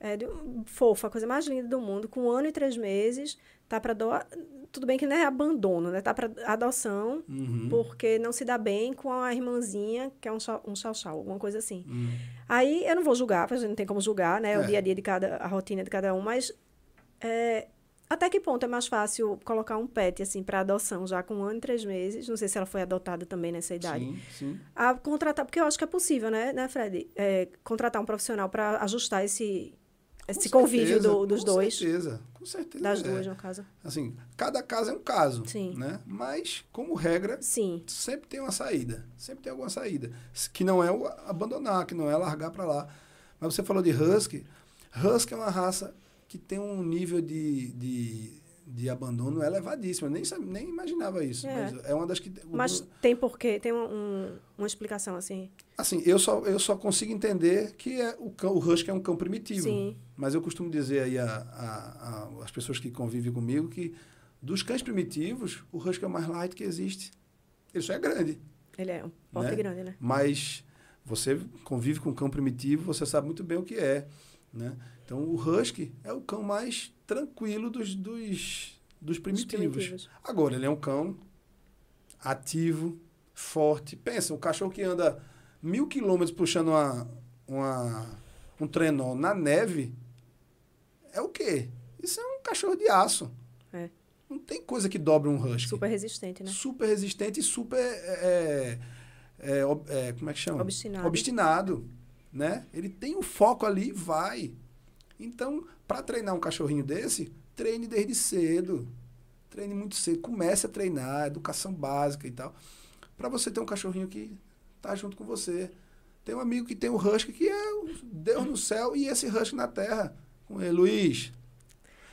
É de um, fofa, a coisa mais linda do mundo, com um ano e três meses, tá para doar. Tudo bem que não é abandono, né? Tá para adoção, uhum. porque não se dá bem com a irmãzinha, que é um um chau, chau alguma coisa assim. Uhum. Aí eu não vou julgar, porque a gente não tem como julgar, né? É. O dia a dia de cada, a rotina de cada um, mas é, até que ponto é mais fácil colocar um pet, assim, para adoção, já com um ano e três meses? Não sei se ela foi adotada também nessa idade. Sim, sim. A contratar, porque eu acho que é possível, né, né Fred? É, contratar um profissional para ajustar esse, esse com convívio certeza, do, dos com dois. Com certeza, com certeza. Das duas, no caso. Assim, cada caso é um caso. Sim. Né? Mas, como regra, Sim. sempre tem uma saída. Sempre tem alguma saída. Que não é o abandonar, que não é largar para lá. Mas você falou de Husky. Husky é uma raça que tem um nível de, de, de abandono elevadíssimo. Eu nem, nem imaginava isso. É. Mas é uma das que. Mas tem porquê? Tem um, uma explicação assim? Assim, eu só, eu só consigo entender que é o, cão, o Husky é um cão primitivo. Sim. Mas eu costumo dizer aí a, a, a, as pessoas que convivem comigo que dos cães primitivos, o Husky é o mais light que existe. Ele só é grande. Ele é um porte né? grande, né? Mas você convive com um cão primitivo, você sabe muito bem o que é, né? Então, o husky é o cão mais tranquilo dos, dos, dos primitivos. primitivos. Agora, ele é um cão ativo, forte. Pensa, um cachorro que anda mil quilômetros puxando uma, uma, um trenó na neve, é o quê? Isso é um cachorro de aço. É. Não tem coisa que dobre um husky. Super resistente, né? Super resistente e super... É, é, é, como é que chama? Obstinado. Obstinado, né? Ele tem o um foco ali e vai. Então, para treinar um cachorrinho desse, treine desde cedo. Treine muito cedo. Comece a treinar, educação básica e tal. Para você ter um cachorrinho que tá junto com você. Tem um amigo que tem o um Husky, que é Deus no céu e esse Husky na terra. Com ele, Luiz.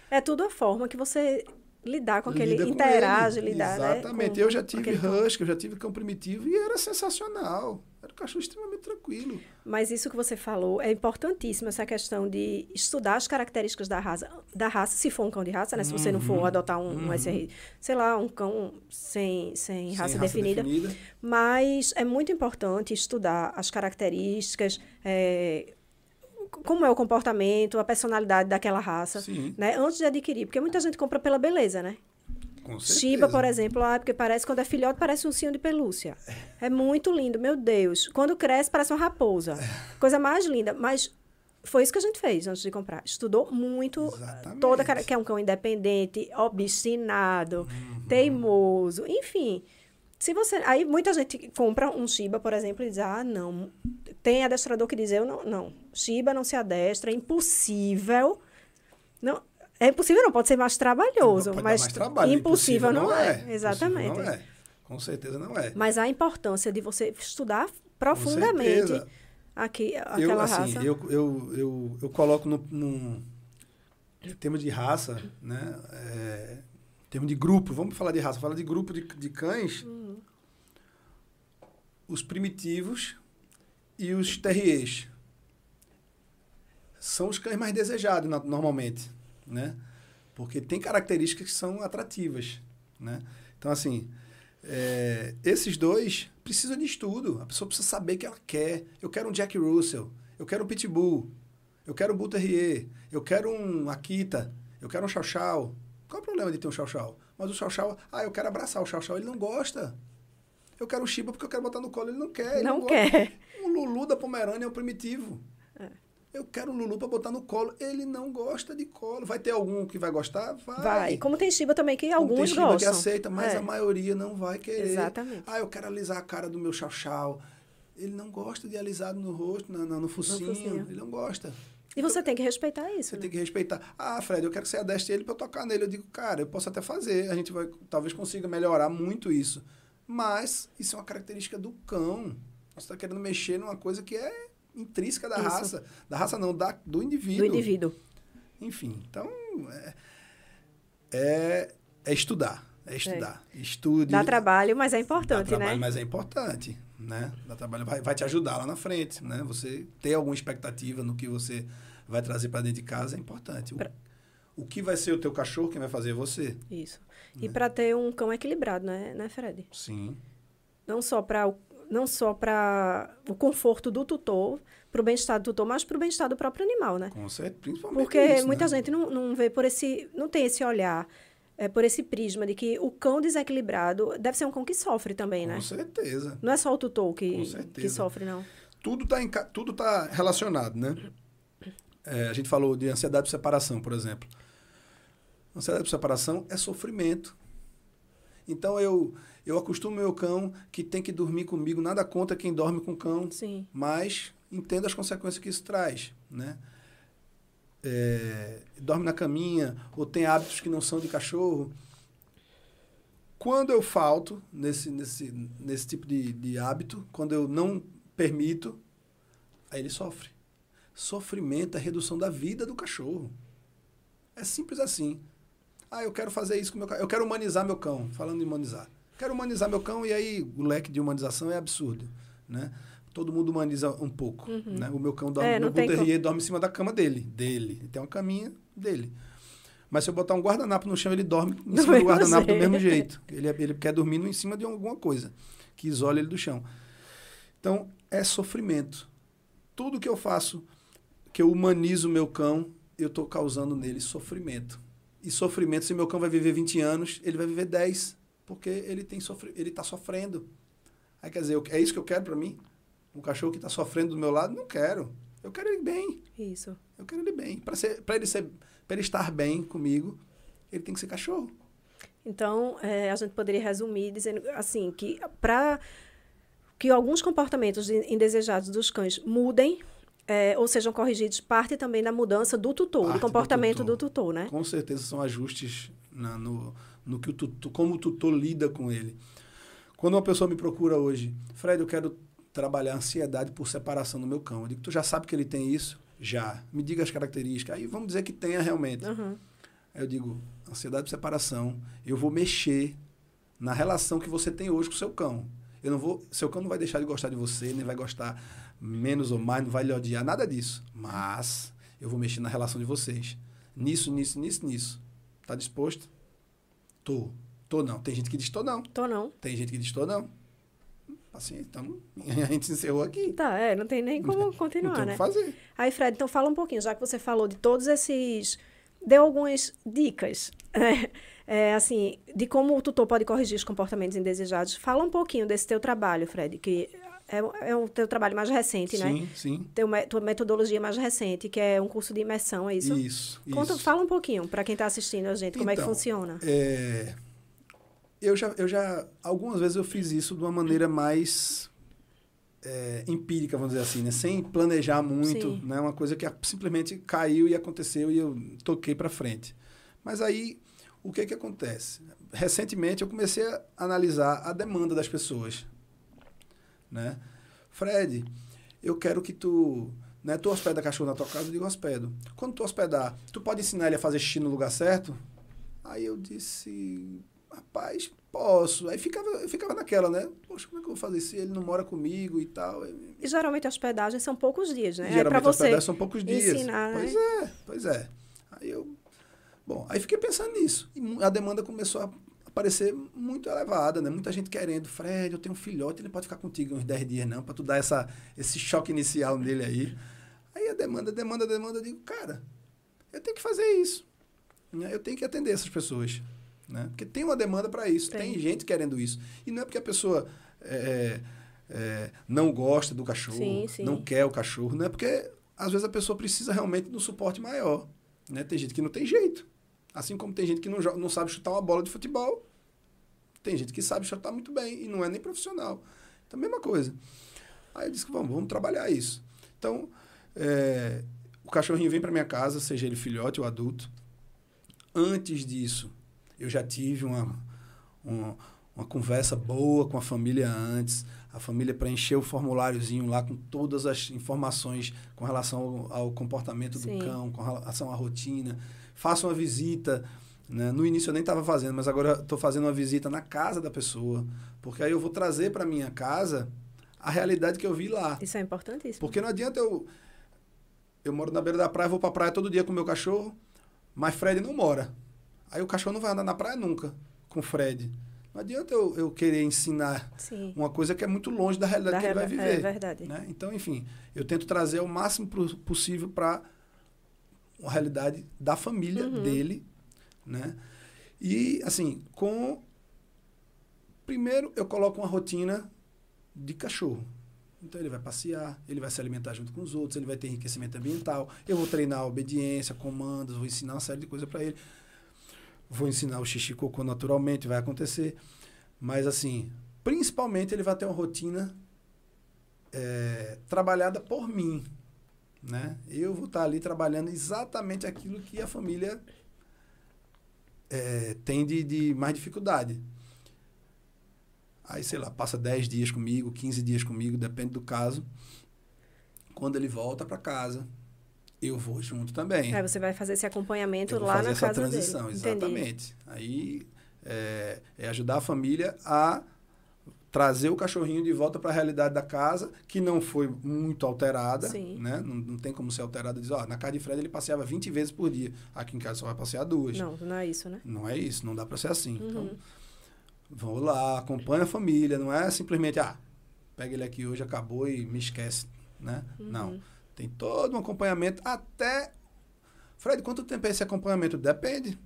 É tudo a forma que você lidar com aquele, Lida interage, com lidar, Exatamente. Né? eu já tive Husky, eu já tive cão primitivo e era sensacional. Era um cachorro extremamente tranquilo. Mas isso que você falou é importantíssimo, essa questão de estudar as características da raça, da raça se for um cão de raça, né? Se você não for uhum. adotar um, uhum. um SR, sei lá, um cão sem, sem, sem raça, raça definida. definida. Mas é muito importante estudar as características, é, como é o comportamento, a personalidade daquela raça, Sim. né? Antes de adquirir, porque muita gente compra pela beleza, né? Com certeza. Shiba, por exemplo, ah, porque parece, quando é filhote, parece um ursinho de pelúcia. É muito lindo, meu Deus. Quando cresce, parece uma raposa. Coisa mais linda. Mas foi isso que a gente fez antes de comprar. Estudou muito Exatamente. toda a cara, que é um cão independente, obstinado, teimoso, enfim. Se você, aí muita gente compra um Shiba, por exemplo, e diz: "Ah, não, tem adestrador que diz eu não, não. Shiba não se adestra, é impossível". Não, é impossível não, pode ser mais trabalhoso, dar mas mais trabalho, impossível, não, é. Impossível Exatamente. Não é. Com certeza não é. Mas a importância de você estudar profundamente aqui, eu, aquela assim, raça. Eu, eu, eu, eu coloco no, no em termos de raça, né? É, em termos de grupo, vamos falar de raça, falar de grupo de, de cães, Hum. os primitivos e os terriers são os cães mais desejados na- normalmente, né? Porque tem características que são atrativas, né? Então, assim, é, esses dois precisam de estudo. A pessoa precisa saber o que ela quer. Eu quero um Jack Russell, eu quero um Pitbull, eu quero um Bull Terrier, eu quero um Akita, eu quero um Chow Chow. Qual é o problema de ter um Chow? Mas o Chow, ah, eu quero abraçar o Chow, ele não gosta. Eu quero um Shiba porque eu quero botar no colo, ele não quer. ele não gosta. quer. Um Lulu da Pomerânia é um primitivo. É. Eu quero um Lulu para botar no colo. Ele não gosta de colo. Vai ter algum que vai gostar? Vai. Vai. Como tem Shiba também, que Como alguns tem Shiba gostam. que aceita, mas É. a maioria não vai querer. Exatamente. Ah, eu quero alisar a cara do meu chau-chau. Ele não gosta de alisado no rosto, na, na- no, focinho. focinho. Ele não gosta. E você tem que respeitar isso. Você né? tem que respeitar. Ah, Fred, eu quero que você adestre ele para eu tocar nele. Eu digo, cara, eu posso até fazer. A gente vai, talvez consiga melhorar muito isso. Mas isso é uma característica do cão. Você está querendo mexer numa coisa que é intrínseca da Isso. raça. Da raça não, da, do indivíduo. Do indivíduo. Enfim, então é, é, é estudar. É estudar. Estude. Dá trabalho, mas é Dá importante, trabalho, né? mas é importante, né? Dá trabalho, vai, vai te ajudar lá na frente, né? Você ter alguma expectativa no que você vai trazer para dentro de casa é importante. O, Pra- o que vai ser o teu cachorro, quem vai fazer é você. Isso. Né? E para ter um cão equilibrado, né, né Fred? Sim. Não só para não só para o conforto do tutor, para o bem-estar do tutor, mas para o bem-estar do próprio animal, né? Com certeza, principalmente Porque isso, muita né? gente não, não vê por esse, não tem esse olhar, é, por esse prisma de que o cão desequilibrado deve ser um cão que sofre também, né? Com certeza. Não é só o tutor Com que, que sofre, não. Tudo está tudo tá relacionado, né? É, a gente falou de ansiedade por separação, por exemplo. Ansiedade por separação é sofrimento. Então eu eu acostumo meu cão que tem que dormir comigo, nada contra quem dorme com cão, Sim. mas entenda as consequências que isso traz, né? É, dorme na caminha ou tem hábitos que não são de cachorro. Quando eu falto nesse, nesse, nesse tipo de, de hábito, quando eu não permito, aí ele sofre. Sofrimento é redução da vida do cachorro. É simples assim. Ah, eu quero fazer isso com meu cão. Eu quero humanizar meu cão. Falando em humanizar. Quero humanizar meu cão e aí o leque de humanização é absurdo, né? Todo mundo humaniza um pouco, né? O meu cão dorme, É, meu tem Bull Terrier dorme em cima da cama dele, dele. Ele tem uma caminha dele. Mas se eu botar um guardanapo no chão, ele dorme em cima do mesmo guardanapo do mesmo jeito. Ele, ele quer dormir em cima de alguma coisa que isole ele do chão. Então, é sofrimento. Tudo que eu faço, que eu humanizo meu cão, eu estou causando nele sofrimento. E sofrimento, se meu cão vai viver 20 anos, ele vai viver 10, porque ele tem ele está sofrendo. Aí quer dizer, eu- é isso que eu quero para mim? Um cachorro que está sofrendo do meu lado? Não quero. Eu quero ele bem. Isso. Eu quero ele bem. Para ele ser, para ele estar bem comigo, ele tem que ser cachorro. Então, é, a gente poderia resumir dizendo assim que para que alguns comportamentos in- indesejados dos cães mudem é, ou sejam corrigidos, parte também da mudança do tutor, Parte do do comportamento tutor. do tutor, né? Com certeza são ajustes na- no, no que o tutor, como o tutor lida com ele. Quando uma pessoa me procura hoje, Fred, eu quero trabalhar ansiedade por separação no meu cão. Eu digo, tu já sabe que ele tem isso? Já. Me diga as características. Aí vamos dizer que tenha realmente. Aham. Aí eu digo, ansiedade por separação, eu vou mexer na relação que você tem hoje com o seu cão. Eu não vou, seu cão não vai deixar de gostar de você, nem vai gostar menos ou mais, não vai lhe odiar, nada disso. Mas eu vou mexer na relação de vocês. Nisso, nisso, nisso, nisso. Tá disposto? Tô. Tô não. Tem gente que diz tô não. Tô não. Tem gente que diz tô não. Assim, então a gente encerrou aqui. Tá, é, não tem nem como não continuar, tem o né? que fazer. Aí, Fred, então fala um pouquinho, já que você falou de todos esses. Deu algumas dicas. né? é, assim, de como o tutor pode corrigir os comportamentos indesejados. Fala um pouquinho desse teu trabalho, Fred, que é, é o teu trabalho mais recente, sim, né? Sim, sim. Teu, tua metodologia mais recente, que é um curso de imersão, é isso? Isso, Conta, isso. Fala um pouquinho para quem está assistindo a gente, como é que Então, funciona. É, eu, já, eu já, algumas vezes eu fiz isso de uma maneira mais é, empírica, vamos dizer assim, né? Sem planejar muito, Sim. né? Uma coisa que simplesmente caiu e aconteceu e eu toquei para frente. Mas aí, o que que acontece? Recentemente eu comecei a analisar a demanda das pessoas, né? Fred, eu quero que tu, né, tu hospeda cachorro na tua casa, eu digo hospedo. Quando tu hospedar, tu pode ensinar ele a fazer xixi no lugar certo? Aí eu disse, rapaz, posso. Aí ficava, eu ficava naquela, né? Poxa, como é que eu vou fazer se ele não mora comigo e tal? E geralmente a hospedagem são poucos dias, né? é Geralmente você hospedagem são poucos dias. ensinar, né? Pois é, pois é. Aí eu. Bom, aí fiquei pensando nisso. E a demanda começou a aparecer muito elevada, né? Muita gente querendo, Fred, eu tenho um filhote, ele pode ficar contigo uns 10 dias, não, para tu dar essa, esse choque inicial nele aí. Aí a demanda, demanda, demanda, eu digo, cara, eu tenho que fazer isso. né? Eu tenho que atender essas pessoas. Né? Porque tem uma demanda para isso, Tem. tem. gente querendo isso. E não é porque a pessoa é, é, não gosta do cachorro, Sim, sim. não quer o cachorro, não é porque às vezes a pessoa precisa realmente de um suporte maior. Né? Tem gente que não tem jeito. Assim como tem gente que não, não sabe chutar uma bola de futebol, tem gente que sabe chutar muito bem e não é nem profissional. Então, mesma coisa. Aí eu disse vamos, vamos trabalhar isso. Então, é, o cachorrinho vem para minha casa, seja ele filhote ou adulto. Antes disso, eu já tive uma, uma, uma conversa boa com a família antes. A família preencheu o formuláriozinho lá com todas as informações com relação ao, ao comportamento Sim. do cão, com relação à rotina. Faça uma visita. Né? No início eu nem estava fazendo, mas agora estou fazendo uma visita na casa da pessoa. Porque aí eu vou trazer para minha casa a realidade que eu vi lá. Isso é importantíssimo. Porque não adianta eu. Eu moro na beira da praia, vou pra praia todo dia com meu cachorro, mas Fred não mora. Aí o cachorro não vai andar na praia nunca com o Fred. Não adianta eu, eu querer ensinar Sim. uma coisa que é muito longe da realidade Da que ele vai viver. É verdade. né? Então, enfim, eu tento trazer o máximo possível para a realidade da família Uhum. dele, né? E, assim, com... Primeiro, eu coloco uma rotina de cachorro. Então, ele vai passear, ele vai se alimentar junto com os outros, ele vai ter enriquecimento ambiental, eu vou treinar a obediência, comandos, vou ensinar uma série de coisas para ele. Vou ensinar o xixi cocô naturalmente, vai acontecer. Mas, assim, principalmente ele vai ter uma rotina é, trabalhada por mim. Né? Eu vou estar ali trabalhando exatamente aquilo que a família é, tem de, de mais dificuldade. Aí, sei lá, passa 10 dias comigo, 15 dias comigo, depende do caso. Quando ele volta para casa, eu vou junto também. Aí você vai fazer esse acompanhamento lá fazer na essa casa transição, dele. Entendi. exatamente. Aí é, é ajudar a família a trazer o cachorrinho de volta para a realidade da casa, que não foi muito alterada, Sim. né? Não, não tem como ser alterada. Diz, ó, na casa de Fred ele passeava 20 vezes por dia. Aqui em casa só vai passear duas. Não, não é isso, né? Não é isso, não dá para ser assim. Uhum. Então, vamos lá, acompanha a família, não é simplesmente, ah, pega ele aqui hoje, acabou e me esquece, né? Uhum. Não. Tem todo um acompanhamento até. Fred, quanto tempo é esse acompanhamento? Depende.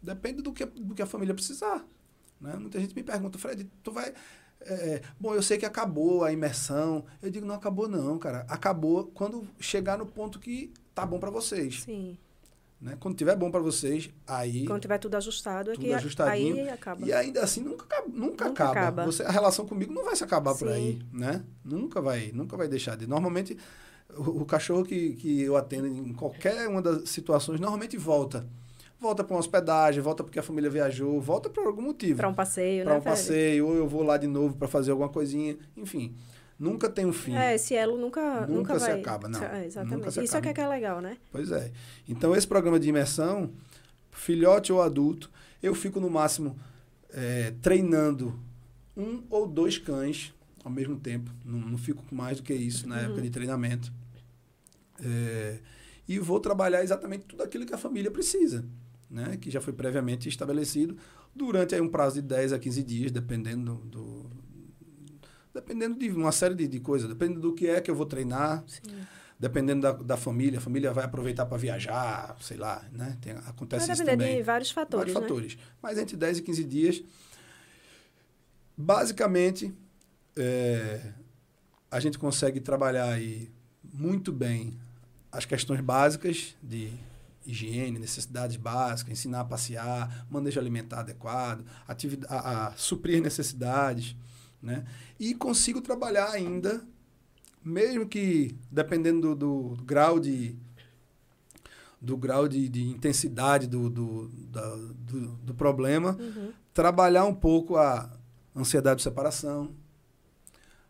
Depende do que, do que a família precisar. Né? Muita gente me pergunta, Fred, tu vai. É, bom, eu sei que acabou a imersão. Eu digo, não acabou, não, cara. Acabou quando chegar no ponto que tá bom para vocês. Sim. Né? Quando tiver bom para vocês, aí. Quando tiver tudo ajustado, é Tudo a- ajustadinho. aí acaba. E ainda assim nunca, acaba- nunca, Nunca acaba. acaba. Você, a relação comigo não vai se acabar por Sim. aí, né? Nunca vai, nunca vai deixar de. Normalmente o, o cachorro que, que eu atendo em qualquer uma das situações normalmente volta. Volta para uma hospedagem, volta porque a família viajou, volta por algum motivo. Para um passeio, Para né, um passeio, ou eu vou lá de novo para fazer alguma coisinha, enfim. Nunca tem um fim. É, esse elo nunca, Nunca nunca se vai... acaba, não. É, exatamente. Nunca se Isso é acaba. que é legal, né? Pois é. Então, esse programa de imersão, filhote ou adulto, eu fico no máximo é, treinando um ou dois cães ao mesmo tempo. Não, não fico com mais do que isso na Uhum. época de treinamento. É, e vou trabalhar exatamente tudo aquilo que a família precisa, né? que já foi previamente estabelecido durante aí, um prazo de 10 a 15 dias, dependendo do. do- dependendo de uma série de, de coisas, dependendo do que é que eu vou treinar, Sim. dependendo da, da família, a família vai aproveitar para viajar, sei lá, né? Tem, acontece Vai isso depender também. de vários fatores, Vários né? fatores. Mas entre 10 e 15 dias, basicamente, é, a gente consegue trabalhar aí muito bem as questões básicas de higiene, necessidades básicas, ensinar a passear, manejo alimentar adequado, atividade, a, a suprir necessidades, né? E consigo trabalhar ainda, mesmo que dependendo do, do grau de do grau de, de intensidade do, do, da- do, do problema, Uhum. trabalhar um pouco a ansiedade de separação,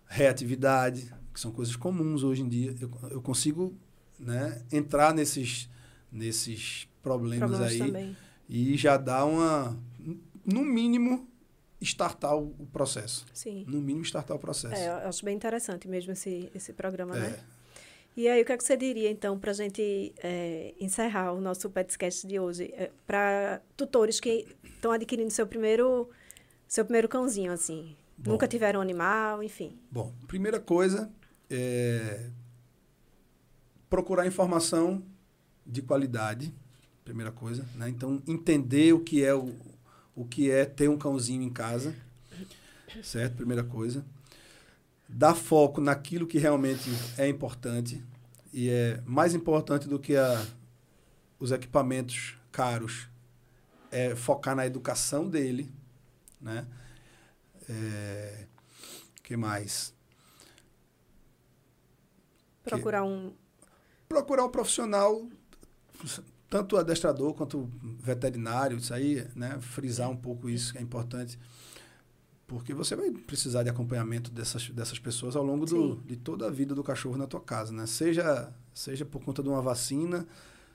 reatividade, que são coisas comuns hoje em dia. Eu, eu consigo né, entrar nesses, nesses problemas, Problemas aí também. e já dar uma, no mínimo, startar o, o processo. Sim. No mínimo, startar o processo. É, eu acho bem interessante mesmo esse, esse programa, né? É. E aí, o que, é que você diria, então, para a gente é, encerrar o nosso podcast de hoje? para tutores que estão adquirindo seu primeiro, seu primeiro cãozinho, assim. Bom. Nunca tiveram animal, enfim. Bom, primeira coisa é procurar informação de qualidade, primeira coisa, né? Então entender o que é o, o que é ter um cãozinho em casa, certo? Primeira coisa. Dar foco naquilo que realmente é importante e é mais importante do que a, os equipamentos caros é focar na educação dele, né? É, que mais? Procurar um. procurar um profissional, tanto adestrador quanto veterinário, isso aí, né? Frisar um pouco isso que é importante. Porque você vai precisar de acompanhamento dessas, dessas pessoas ao longo do, Sim. de toda a vida do cachorro na tua casa, né? Seja, seja por conta de uma vacina,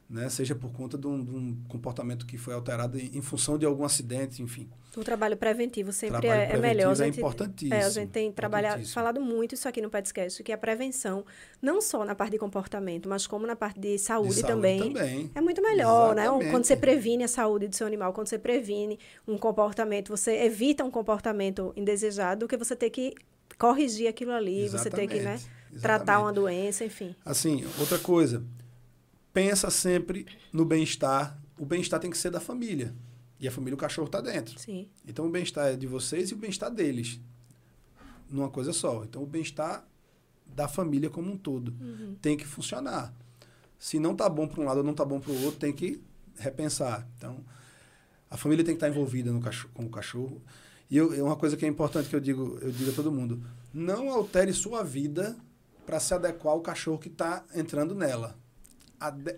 né? Seja por conta de um, de um comportamento que foi alterado em, em função de algum acidente, enfim. O trabalho preventivo sempre Trabalho é, é preventivo melhor. é a gente, importantíssimo, É, a gente tem trabalhado, falado muito isso aqui no Petscast, que a prevenção, não só na parte de comportamento, mas como na parte de saúde, De saúde também, também. É muito melhor, né? Exatamente. Quando você previne a saúde do seu animal, quando você previne um comportamento, você evita um comportamento indesejado do que você ter que corrigir aquilo ali, você ter que, né, Exatamente, tratar exatamente. uma doença, enfim. Assim, outra coisa, pensa sempre no bem-estar. O bem-estar tem que ser da família. E a família, o cachorro está dentro. Sim. Então, o bem-estar é de vocês e o bem-estar deles. Numa coisa só. Então, o bem-estar da família como um todo Uhum. tem que funcionar. Se não tá bom para um lado ou não tá bom para o outro, tem que repensar. Então, a família tem que estar envolvida no cachorro, com o cachorro. E eu, é uma coisa que é importante que eu digo, eu digo a todo mundo: não altere sua vida para se adequar ao cachorro que está entrando nela.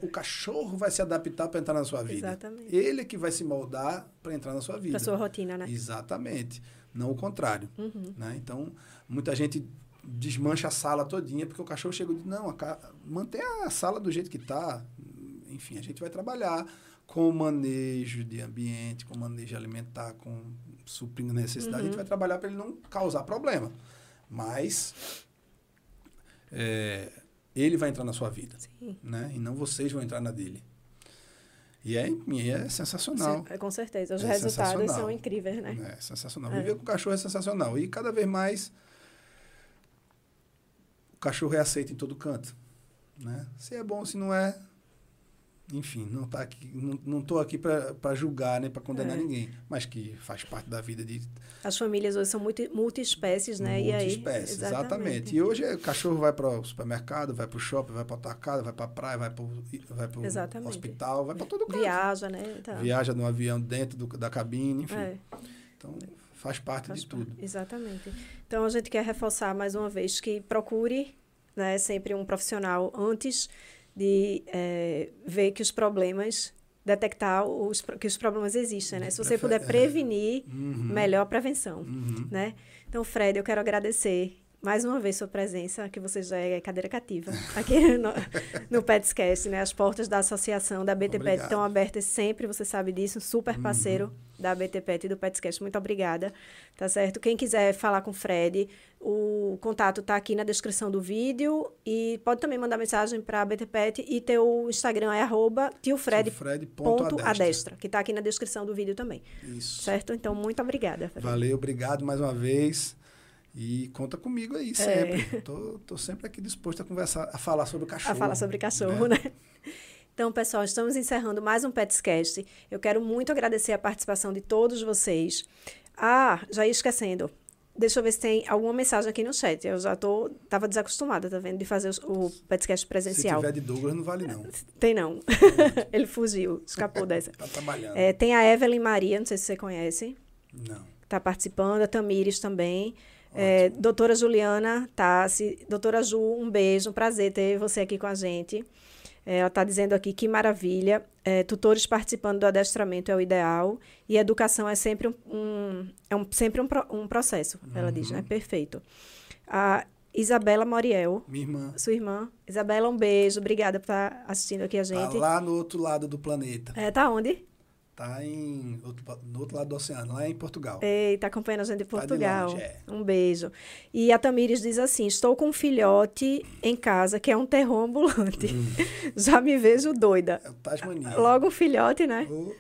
O cachorro vai se adaptar para entrar na sua vida. Exatamente. Ele é que vai se moldar para entrar na sua vida. Pra sua rotina, né? Exatamente. Não o contrário. Uhum. Né? Então, muita gente desmancha a sala todinha porque o cachorro chega e diz, não, a ca... mantém a sala do jeito que está. Enfim, a gente vai trabalhar com manejo de ambiente, com manejo alimentar, com suprindo necessidade. A gente vai trabalhar para ele não causar problema. Mas é, ele vai entrar na sua vida. Sim. Né? E não vocês vão entrar na dele. E é, e é sensacional. Sim, Com certeza. Os É resultados são incríveis, né? É sensacional. É. Viver com cachorro é sensacional. E cada vez mais o cachorro é aceito em todo canto. Né? Se é bom, se não é. Enfim, não tá aqui, não, não tô aqui para julgar nem para condenar É. ninguém, mas que faz parte da vida de As famílias hoje são multi, multi-espécies, né? e aí, multiespécies. Exatamente. E hoje o cachorro vai para o supermercado, vai para o shopping, vai para o atacado, vai para a praia, vai para o vai Exatamente. hospital, vai para todo canto. Viaja, né? Tá. Viaja no avião dentro do- da cabine, enfim. É. Então faz parte Faz de parte. tudo. Exatamente. Então, a gente quer reforçar mais uma vez que procure né, sempre um profissional antes de eh, ver que os problemas, detectar os, que os problemas existem, né? Se você puder é. prevenir, Uhum. melhor a prevenção, Uhum. né? Então, Fred, eu quero agradecer mais uma vez sua presença, que você já é cadeira cativa aqui no, no Petscast, né? As portas da associação da BT Pet estão abertas sempre, você sabe disso, um super parceiro da BT Pet e do Petscast. Muito obrigada, tá certo? Quem quiser falar com o Fred, o contato tá aqui na descrição do vídeo e pode também mandar mensagem para a BT Pet e teu Instagram é arroba tiofred.adestra, Fred.adestra. que tá aqui na descrição do vídeo também, Isso. certo? Então, muito obrigada, Fred. Valeu, obrigado mais uma vez. E conta comigo aí sempre. É. Tô, tô sempre aqui disposto a conversar, a falar sobre cachorro. A falar sobre cachorro, né? né? Então, pessoal, estamos encerrando mais um Petscast. Eu quero muito agradecer a participação de todos vocês. Ah, já ia esquecendo. Deixa eu ver se tem alguma mensagem aqui no chat. Eu já tô, tava desacostumada, tá vendo, de fazer o, o podcast presencial. Se tiver de Douglas, não vale não. Tem não. Ele fugiu, escapou dessa. tá trabalhando. É, tem a Evelyn Maria, não sei se você conhece. Não. Tá participando, a Tamires também. É, doutora Juliana Tassi, doutora Ju, um beijo, um prazer ter você aqui com a gente. É, ela está dizendo aqui que maravilha. É, tutores participando do adestramento é o ideal e educação é sempre um, um é um, sempre um, um processo. Uhum. Ela diz, né? Uhum. Perfeito. A Isabela Moriel. Minha irmã. Sua irmã. Isabela, um beijo. Obrigada por estar tá assistindo aqui a tá gente. Tá lá no outro lado do planeta. É, tá onde? Tá em outro, no outro lado do oceano, lá em Portugal. Eita, acompanhando a gente de Portugal. Tá de longe, é. Um beijo. E a Tamires diz assim: estou com um filhote em casa que é um terror ambulante. Hum. Já me vejo doida. É o Tasmania. Logo o filhote, né? Oh.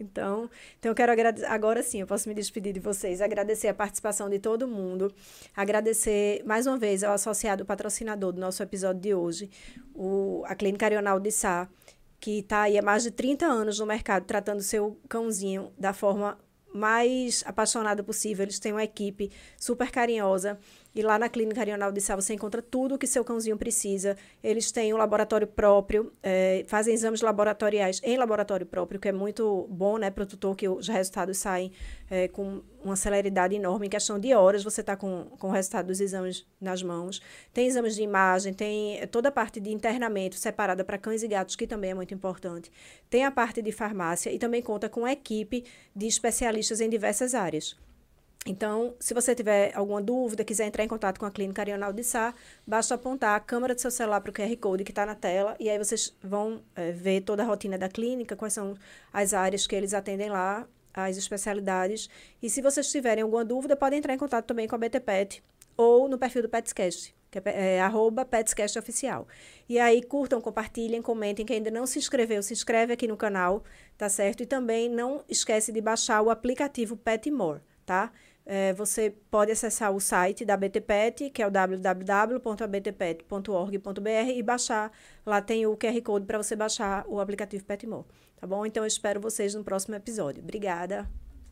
Então, então eu quero agradecer. Agora sim, eu posso me despedir de vocês. Agradecer a participação de todo mundo. Agradecer mais uma vez ao associado patrocinador do nosso episódio de hoje, o, a Clínica Arional de Sá que está aí há mais de 30 anos no mercado tratando seu cãozinho da forma mais apaixonada possível. Eles têm uma equipe super carinhosa e lá na Clínica Arional de Sá você encontra tudo o que seu cãozinho precisa. Eles têm um laboratório próprio, é, fazem exames laboratoriais em laboratório próprio, que é muito bom né, para o tutor, que os resultados saem é, com uma celeridade enorme. Em questão de horas, você está com, com o resultado dos exames nas mãos. Tem exames de imagem, tem toda a parte de internamento separada para cães e gatos, que também é muito importante. Tem a parte de farmácia e também conta com uma equipe de especialistas em diversas áreas. Então, se você tiver alguma dúvida, quiser entrar em contato com a Clínica Arional de Sá, basta apontar a câmera do seu celular para o QR Code que está na tela e aí vocês vão é, ver toda a rotina da clínica, quais são as áreas que eles atendem lá, as especialidades. E se vocês tiverem alguma dúvida, podem entrar em contato também com a BT Pet ou no perfil do Petscast, que é, é arroba Petscast Oficial. E aí curtam, compartilhem, comentem. Quem ainda não se inscreveu, se inscreve aqui no canal, tá certo? E também não esquece de baixar o aplicativo Petmore, tá? É, você pode acessar o site da BTPET, que é o www.btpet.org.br e baixar. Lá tem o QR Code para você baixar o aplicativo Petmore. Tá bom? Então eu espero vocês no próximo episódio. Obrigada.